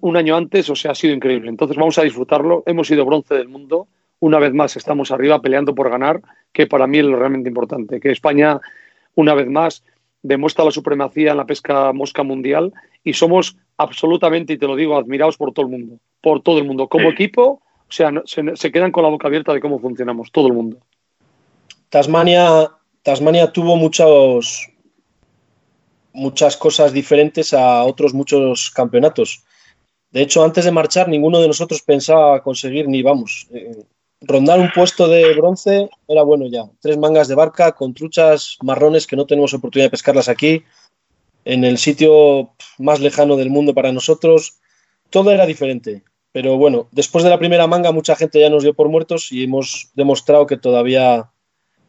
un año antes, o sea, ha sido increíble. Entonces vamos a disfrutarlo. Hemos sido bronce del mundo. Una vez más estamos arriba peleando por ganar, que para mí es lo realmente importante. Que España, una vez más, demuestra la supremacía en la pesca mosca mundial y somos absolutamente, y te lo digo, admirados por todo el mundo. Por todo el mundo. Como
Sí.
equipo, o sea, se quedan con la boca abierta de cómo funcionamos, todo el mundo.
Tasmania, Tasmania tuvo muchos, muchas cosas diferentes a otros muchos campeonatos. De hecho, antes de marchar, ninguno de nosotros pensaba conseguir ni vamos. eh, rondar un puesto de bronce era bueno ya. Tres mangas de barca con truchas marrones que no tenemos oportunidad de pescarlas aquí, en el sitio más lejano del mundo para nosotros. Todo era diferente. Pero bueno, después de la primera manga, mucha gente ya nos dio por muertos y hemos demostrado que todavía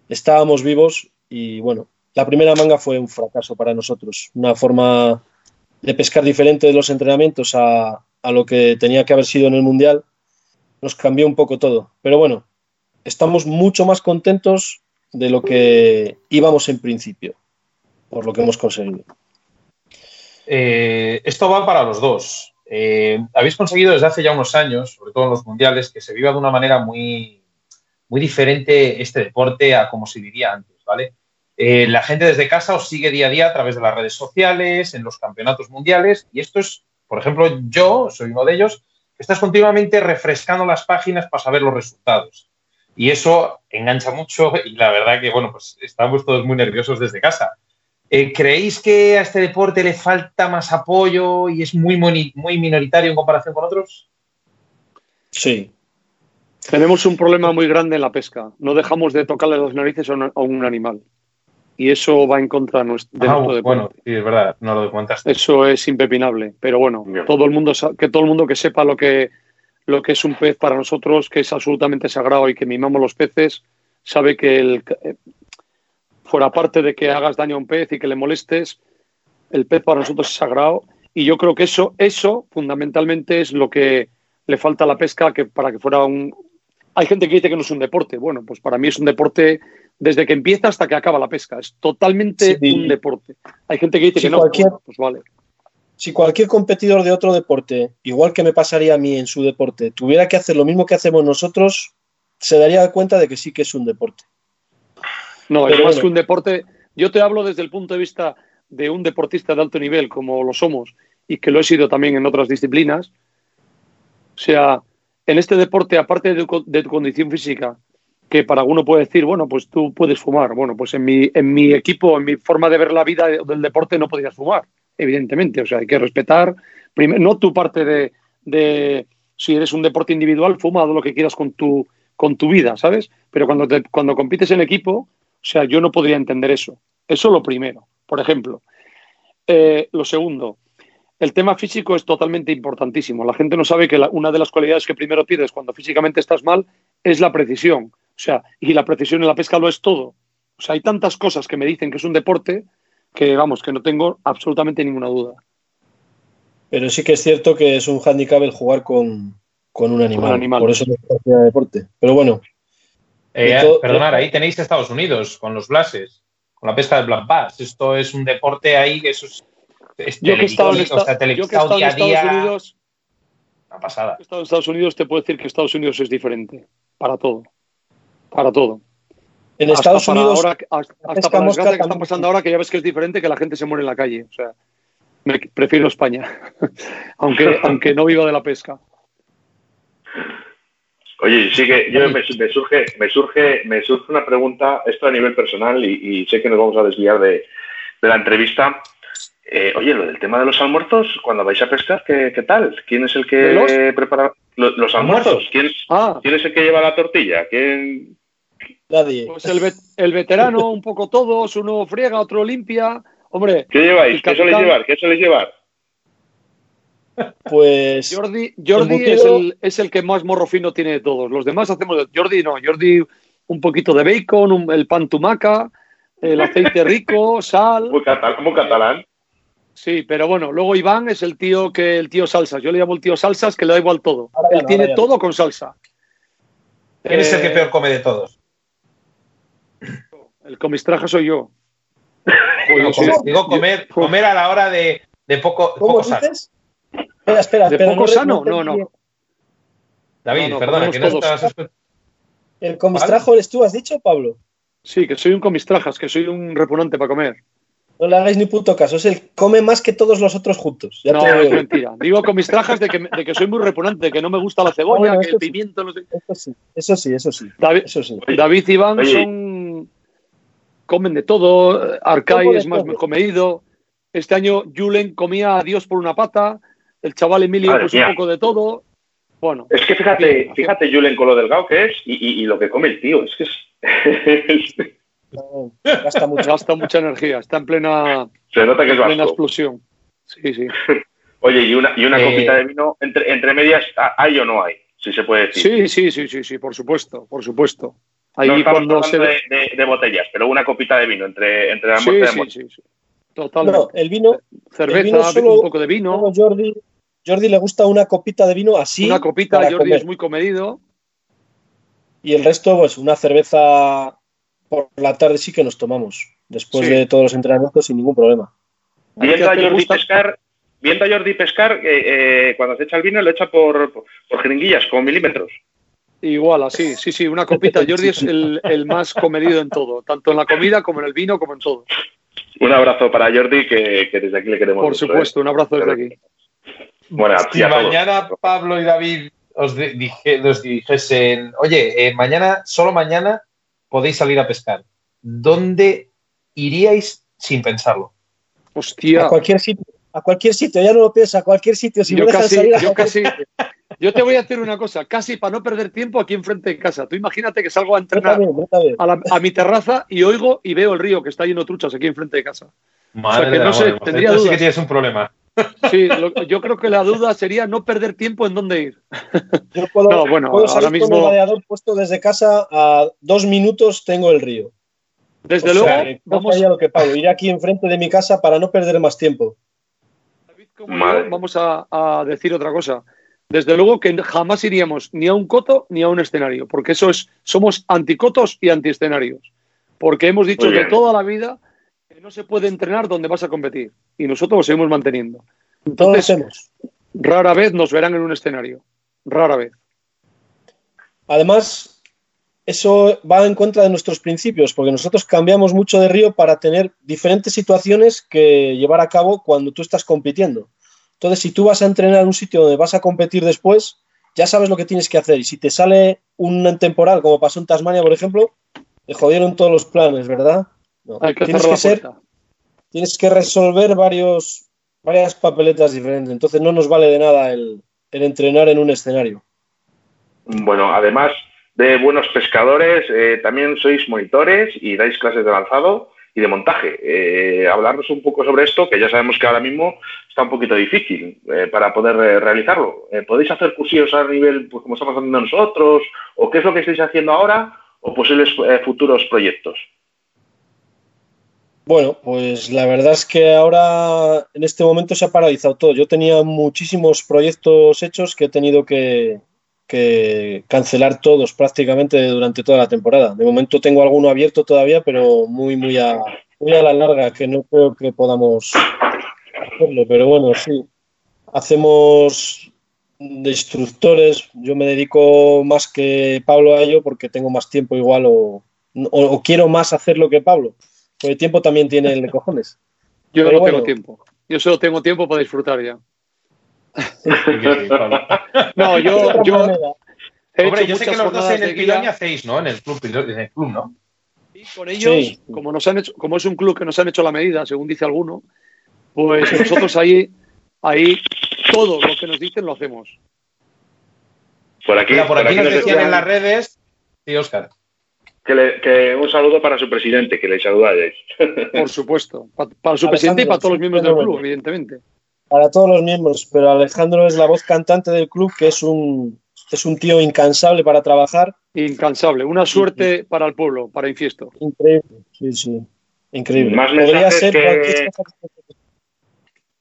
estábamos vivos y bueno, la primera manga fue un fracaso para nosotros, una forma de pescar diferente de los entrenamientos a, lo que tenía que haber sido en el Mundial, nos cambió un poco todo. Pero bueno, estamos mucho más contentos de lo que íbamos en principio, por lo que hemos conseguido.
Eh, esto va para los dos. Eh, habéis conseguido desde hace ya unos años, sobre todo en los mundiales, que se viva de una manera muy, muy diferente este deporte a como se vivía antes, ¿vale? Eh, la gente desde casa os sigue día a día a través de las redes sociales, en los campeonatos mundiales, y esto es, por ejemplo, yo soy uno de ellos, estás continuamente refrescando las páginas para saber los resultados. Y eso engancha mucho y la verdad que, bueno, pues estamos todos muy nerviosos desde casa. Eh, ¿Creéis que a este deporte le falta más apoyo y es muy, muy minoritario en comparación con otros?
Sí.
Tenemos un problema muy grande en la pesca. No dejamos de tocarle las narices a un, animal. Y eso va en contra de nuestro,
ah, deporte. Bueno, sí, es verdad, no lo comentaste.
Eso es impepinable. Pero bueno, todo el mundo que todo el mundo que sepa lo que, lo que es un pez para nosotros, que es absolutamente sagrado y que mimamos los peces, sabe que el, fuera parte de que hagas daño a un pez y que le molestes, el pez para nosotros es sagrado y yo creo que eso, eso fundamentalmente es lo que le falta a la pesca que para que fuera un... Hay gente que dice que no es un deporte. Bueno, pues para mí es un deporte desde que empieza hasta que acaba la pesca. Es totalmente un deporte. Hay gente que dice que no, pues vale.
Si cualquier competidor de otro deporte, igual que me pasaría a mí en su deporte, tuviera que hacer lo mismo que hacemos nosotros, se daría cuenta de que sí que es un deporte.
No, es más que un deporte. Yo te hablo desde el punto de vista de un deportista de alto nivel, como lo somos, y que lo he sido también en otras disciplinas. O sea, en este deporte, aparte de, tu condición física, que para alguno puede decir, bueno, pues tú puedes fumar. Bueno, pues en mi, en mi equipo, en mi forma de ver la vida del deporte, no podrías fumar, evidentemente. O sea, hay que respetar, no tu parte de, de si eres un deporte individual, fuma lo que quieras con tu, con tu vida, ¿sabes? Pero cuando, cuando compites en equipo, o sea, yo no podría entender eso. Eso lo primero, por ejemplo. Eh, lo segundo, el tema físico es totalmente importantísimo. La gente no sabe que una de las cualidades que primero pierdes cuando físicamente estás mal es la precisión. O sea, y la precisión en la pesca lo es todo. O sea, hay tantas cosas que me dicen que es un deporte que, vamos, que no tengo absolutamente ninguna duda.
Pero sí que es cierto que es un handicap el jugar con, un animal. animal. Por eso no es deporte. Pero bueno,
eh, perdonad, ahí tenéis Estados Unidos con los blases, con la pesca del black bass. Esto es un deporte ahí que eso es,
yo que he estado en, Estados Unidos,
una pasada.
He estado en Estados Unidos, te puedo decir que Estados Unidos es diferente para todo, para todo.
En Estados Unidos,
ahora, hasta para las que están pasando ahora, que ya ves que es diferente, que la gente se muere en la calle. O sea, me, prefiero España, aunque, aunque no viva de la pesca.
Oye, sí que yo me, surge, me surge, me surge una pregunta, esto a nivel personal, y, sé que nos vamos a desviar de, la entrevista. Eh, oye, lo del tema de los almuerzos, cuando vais a pescar, ¿qué, tal? ¿Quién es el que prepara los, almuerzos? Ah. ¿Quién, es el que lleva la tortilla? ¿Quién?
Nadie.
Pues el, veterano, un poco todos, uno friega, otro limpia. Hombre,
¿qué lleváis? ¿Qué soléis llevar? ¿Qué soléis llevar?
Pues.
Jordi, Jordi es, el, es, el, que más morro fino tiene de todos. Los demás hacemos. Jordi no, Jordi un poquito de bacon, el pan tumaca, el aceite rico, sal.
Muy, catalán.
Sí, pero bueno, luego Iván es el tío que el tío salsas. Yo le llamo el tío salsas que le da igual todo. Él tiene todo con salsa.
¿Quién es el que eh, peor come de todos?
El comistraja soy yo.
digo, comer, comer a la hora de, de poco,
¿Cómo
poco
Espera, espera,
¿De poco sano? No, no.
David, perdona, que no estabas
¿El comistrajo eres tú, has dicho, Pablo?
Sí, que soy un comistrajas, que soy un repugnante para comer.
No le hagáis ni puto caso, es el come más que todos los otros juntos.
no, es mentira. Digo comistrajas de que, de que soy muy repugnante, que no me gusta la cebolla, que el pimiento, no sé.
Eso sí, eso sí, eso sí.
David,
eso sí.
David y Iván son. comen de todo. Arcai es más comedido. Este año Julen comía a Dios por una pata el chaval Emilio pues un poco de todo. Bueno.
Es que fíjate, fíjate Julen con lo delgado que es y, lo que come el tío, es que es...
gasta, mucha energía, está en plena,
Se nota que es
plena explosión. Sí, sí.
Oye, y una, y una eh, copita de vino, entre, entre medias, ¿hay o no hay? Si se puede decir.
Sí, sí, sí, sí, sí, por supuesto, por supuesto.
Ahí no cuando se... de, de, botellas, pero una copita de vino entre, entre la
sí, sí, sí, sí,
Totalmente. el vino,
cerveza, un poco de vino.
Jordi, Jordi le gusta una copita de vino así.
Una copita, Jordi es muy comedido.
Y el resto, pues una cerveza por la tarde sí que nos tomamos. Después de todos los entrenamientos sin ningún problema.
Viendo a Jordi pescar, viendo a Jordi pescar, eh, cuando se echa el vino lo echa por, por, jeringuillas, con milímetros.
Igual, así, sí, sí, una copita. Jordi es el, el, más comedido en todo, tanto en la comida como en el vino, como en todo.
Un abrazo para Jordi, que, desde aquí le queremos.
Por supuesto, un abrazo desde aquí.
Bueno,
si mañana Pablo y David os, dije, os dijesen, oye, eh, mañana, solo mañana podéis salir a pescar, ¿dónde iríais sin pensarlo?
Hostia. A cualquier sitio, a cualquier sitio, ya no lo piensa, a cualquier sitio. Si
yo, casi, yo casi, yo te voy a hacer una cosa, casi para no perder tiempo aquí enfrente de casa. Tú imagínate que salgo a entrenar A, mi terraza y oigo y veo el río que está lleno de truchas aquí enfrente de casa.
Madre o sea, que no sé, tendría dudas. Sí que tienes un problema.
Sí, yo creo que la duda sería no perder tiempo en dónde ir.
Yo puedo, no, bueno, ahora mismo... con el radiador puesto desde casa a dos minutos tengo el río.
Desde luego,
vamos a lo que pago. Ir aquí enfrente de mi casa para no perder más tiempo.
vamos a, decir otra cosa. Desde luego que jamás iríamos ni a un coto ni a un escenario, porque eso es, somos anticotos y antiescenarios. Porque hemos dicho que toda la vida no se puede entrenar donde vas a competir y nosotros lo seguimos manteniendo. Entonces, rara vez nos verán en un escenario, rara vez.
Además, eso va en contra de nuestros principios, porque nosotros cambiamos mucho de río para tener diferentes situaciones que llevar a cabo cuando tú estás compitiendo. Entonces, si tú vas a entrenar en un sitio donde vas a competir después, ya sabes lo que tienes que hacer. Y si te sale un temporal, como pasó en Tasmania, por ejemplo, te jodieron todos los planes, ¿verdad?
Hay que
tienes que ser, tienes que resolver varios, varias papeletas diferentes. Entonces no nos vale de nada el, entrenar en un escenario.
Bueno, además de buenos pescadores, eh, también sois monitores y dais clases de lanzado y de montaje. Eh, hablarnos un poco sobre esto, que ya sabemos que ahora mismo está un poquito difícil eh, para poder realizarlo. ¿Podéis hacer cursillos a nivel, pues como estamos haciendo nosotros? ¿O qué es lo que estáis haciendo ahora? ¿O posibles futuros proyectos?
Bueno, pues la verdad es que ahora en este momento se ha paralizado todo. Yo tenía muchísimos proyectos hechos que he tenido que, cancelar todos prácticamente durante toda la temporada. De momento tengo alguno abierto todavía, pero muy, muy a, muy a la larga, que no creo que podamos hacerlo. Pero bueno, sí. Hacemos destructores. Yo me dedico más que Pablo a ello porque tengo más tiempo igual o, o quiero más hacerlo que Pablo el tiempo también tiene el de cojones.
Yo no tengo tiempo. Yo solo tengo tiempo para disfrutar ya. no, yo, yo,
Hombre, yo sé que los dos en el Piloña hacéis, ¿no? En el club, en el club ¿no?
Y con ellos, como nos han hecho, como es un club que nos han hecho la medida, según dice alguno, pues nosotros ahí, ahí todo lo que nos dicen lo hacemos.
Por aquí, por, aquí, nos decían en las redes, sí, Oscar
que, un saludo para su presidente, que le saludáis.
Por supuesto, para, su presidente y para todos los miembros del club, evidentemente.
Para todos los miembros, pero Alejandro es la voz cantante del club, que es un, es un tío incansable para trabajar.
Incansable, una suerte para el pueblo, para Infiesto.
Increíble, sí, sí, increíble.
Más Podría ser que,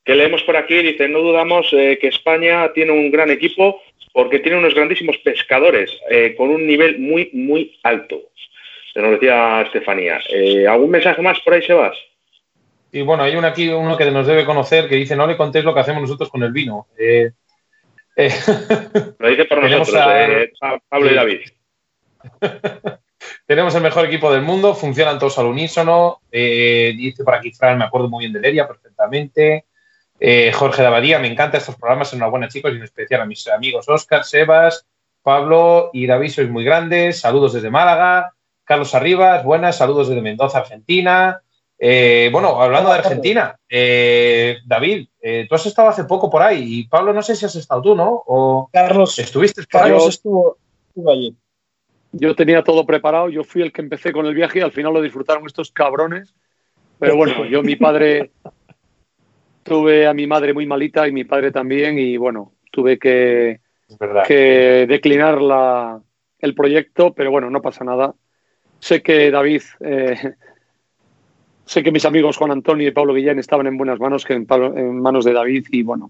que leemos por aquí, dice, no dudamos eh, que España tiene un gran equipo porque tiene unos grandísimos pescadores eh, con un nivel muy, muy alto se nos decía Estefanía. Eh, ¿Algún mensaje más por ahí, Sebas?
Y bueno, hay uno aquí, uno que nos debe conocer, que dice, no le contéis lo que hacemos nosotros con el vino. Eh,
eh, lo dice por nosotros, Pablo y David.
tenemos el mejor equipo del mundo, funcionan todos al unísono. dice por aquí Fran, me acuerdo muy bien de Leria perfectamente. Jorge de Abadía, me encantan estos programas, enhorabuena chicos, y en especial a mis amigos Oscar, Sebas, Pablo y David, sois muy grandes. Saludos desde Málaga. Carlos Arribas, buenas, saludos desde Mendoza, Argentina. Eh, bueno, hablando de Argentina, eh, David, eh, tú has estado hace poco por ahí y Pablo, no sé si has estado tú, ¿no? O
Carlos,
estuviste
Carlos estuvo, allí.
Yo tenía todo preparado, yo fui el que empecé con el viaje y al final lo disfrutaron estos cabrones. Pero bueno, yo mi padre tuve a mi madre muy malita y mi padre también y bueno, tuve que, que declinar la, el proyecto, pero bueno, no pasa nada. Sé que David, eh, sé que mis amigos Juan Antonio y Pablo Guillén estaban en buenas manos, que en, manos de David, y bueno,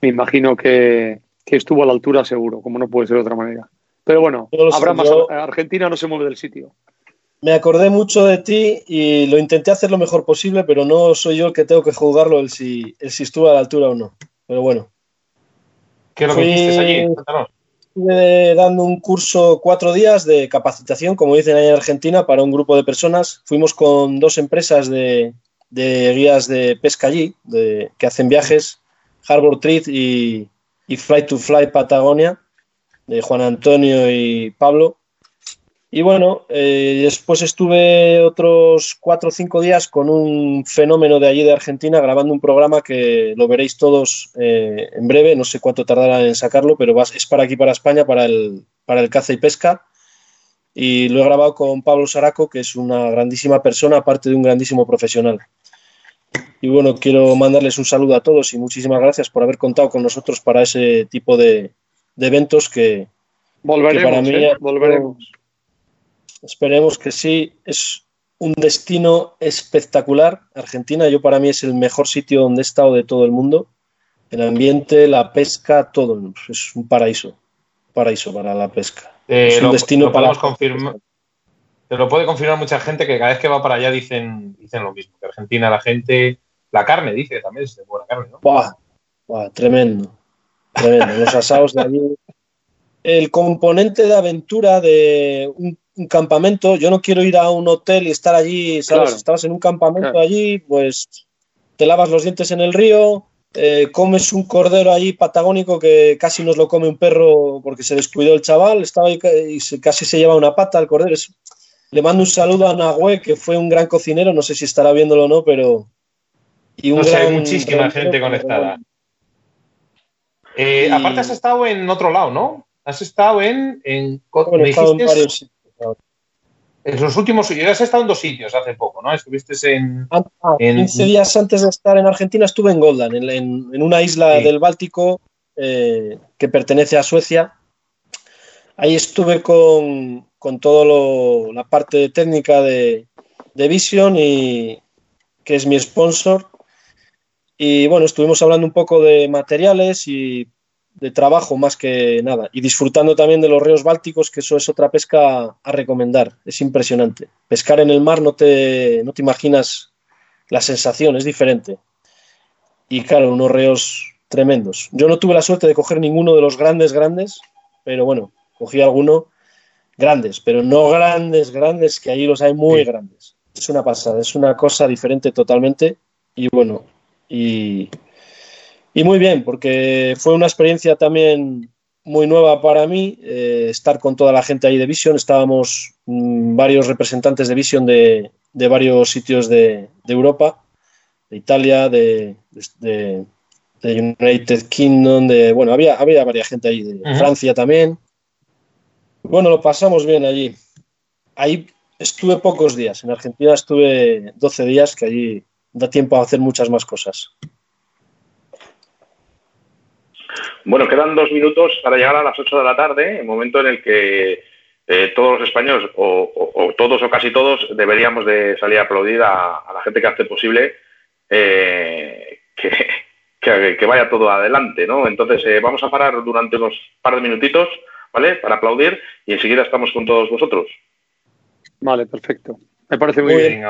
me imagino que, estuvo a la altura seguro, como no puede ser de otra manera. Pero bueno, habrá más. Argentina no se mueve del sitio.
Me acordé mucho de ti y lo intenté hacer lo mejor posible, pero no soy yo el que tengo que juzgarlo el si, el si estuvo a la altura o no. Pero bueno.
¿Qué lo que hiciste allí?
Estuve dando un curso cuatro días de capacitación, como dicen ahí en Argentina, para un grupo de personas. Fuimos con dos empresas de, guías de pesca allí, que hacen viajes, Harbor Treat y, y Fly to Fly Patagonia, de Juan Antonio y Pablo. Y bueno, eh, después estuve otros cuatro o cinco días con un fenómeno de allí de Argentina grabando un programa que lo veréis todos eh, en breve, no sé cuánto tardará en sacarlo, pero es para aquí, para España, para el, para el caza y pesca. Y lo he grabado con Pablo Saraco, que es una grandísima persona, aparte de un grandísimo profesional. Y bueno, quiero mandarles un saludo a todos y muchísimas gracias por haber contado con nosotros para ese tipo de, eventos que,
volveremos, para mí ¿eh? volveremos.
Esperemos que sí. Es un destino espectacular. Argentina, yo para mí es el mejor sitio donde he estado de todo el mundo. El ambiente, la pesca, todo. Es un paraíso. Paraíso para la pesca. es un destino para.
Confirmar. Te lo puede confirmar mucha gente que cada vez que va para allá dicen, dicen lo mismo. Que Argentina, la gente. La carne, dice también es de buena carne, ¿no?
Buah, tremendo. Tremendo. Los asados de allí. El componente de aventura de un un campamento, yo no quiero ir a un hotel y estar allí, ¿sabes? Estabas en un campamento allí, pues te lavas los dientes en el río, eh, comes un cordero allí patagónico que casi nos lo come un perro porque se descuidó el chaval, estaba ahí y casi se lleva una pata al cordero. Le mando un saludo a Nahue, que fue un gran cocinero, no sé si estará viéndolo o no, pero...
Y un hay muchísima gente conectada. Eh, aparte has estado en otro lado, ¿no? Has estado en... en,
me en varios
en los últimos, ya has estado en dos sitios hace poco, ¿no? Estuviste en,
15 días antes de estar en Argentina estuve en Goldan, en, una isla del Báltico eh, que pertenece a Suecia. Ahí estuve con, con toda la parte técnica de, de Vision, y, que es mi sponsor. Y bueno, estuvimos hablando un poco de materiales y de trabajo más que nada. Y disfrutando también de los ríos bálticos, que eso es otra pesca a recomendar. Es impresionante. Pescar en el mar no te, no te imaginas la sensación, es diferente. Y claro, unos ríos tremendos. Yo no tuve la suerte de coger ninguno de los grandes, grandes, pero bueno, cogí alguno grandes, pero no grandes, grandes, que allí los hay muy grandes. Es una pasada, es una cosa diferente totalmente. Y bueno, y, y muy bien, porque fue una experiencia también muy nueva para mí, eh, estar con toda la gente ahí de Vision. Estábamos mm, varios representantes de Vision de, varios sitios de, Europa, de Italia, de, United Kingdom, de bueno, había, había varias gente ahí, de Francia también. Bueno, lo pasamos bien allí. Ahí estuve pocos días. En Argentina estuve 12 días, que allí da tiempo a hacer muchas más cosas.
Bueno, quedan dos minutos para llegar a las 8 de la tarde, el momento en el que eh, todos los españoles, o, todos o casi todos, deberíamos de salir a aplaudir a, la gente que hace posible eh, que, vaya todo adelante, ¿no? Entonces, eh, vamos a parar durante unos par de minutitos, ¿vale? Para aplaudir y enseguida estamos con todos vosotros.
Vale, perfecto. Me parece muy, bien.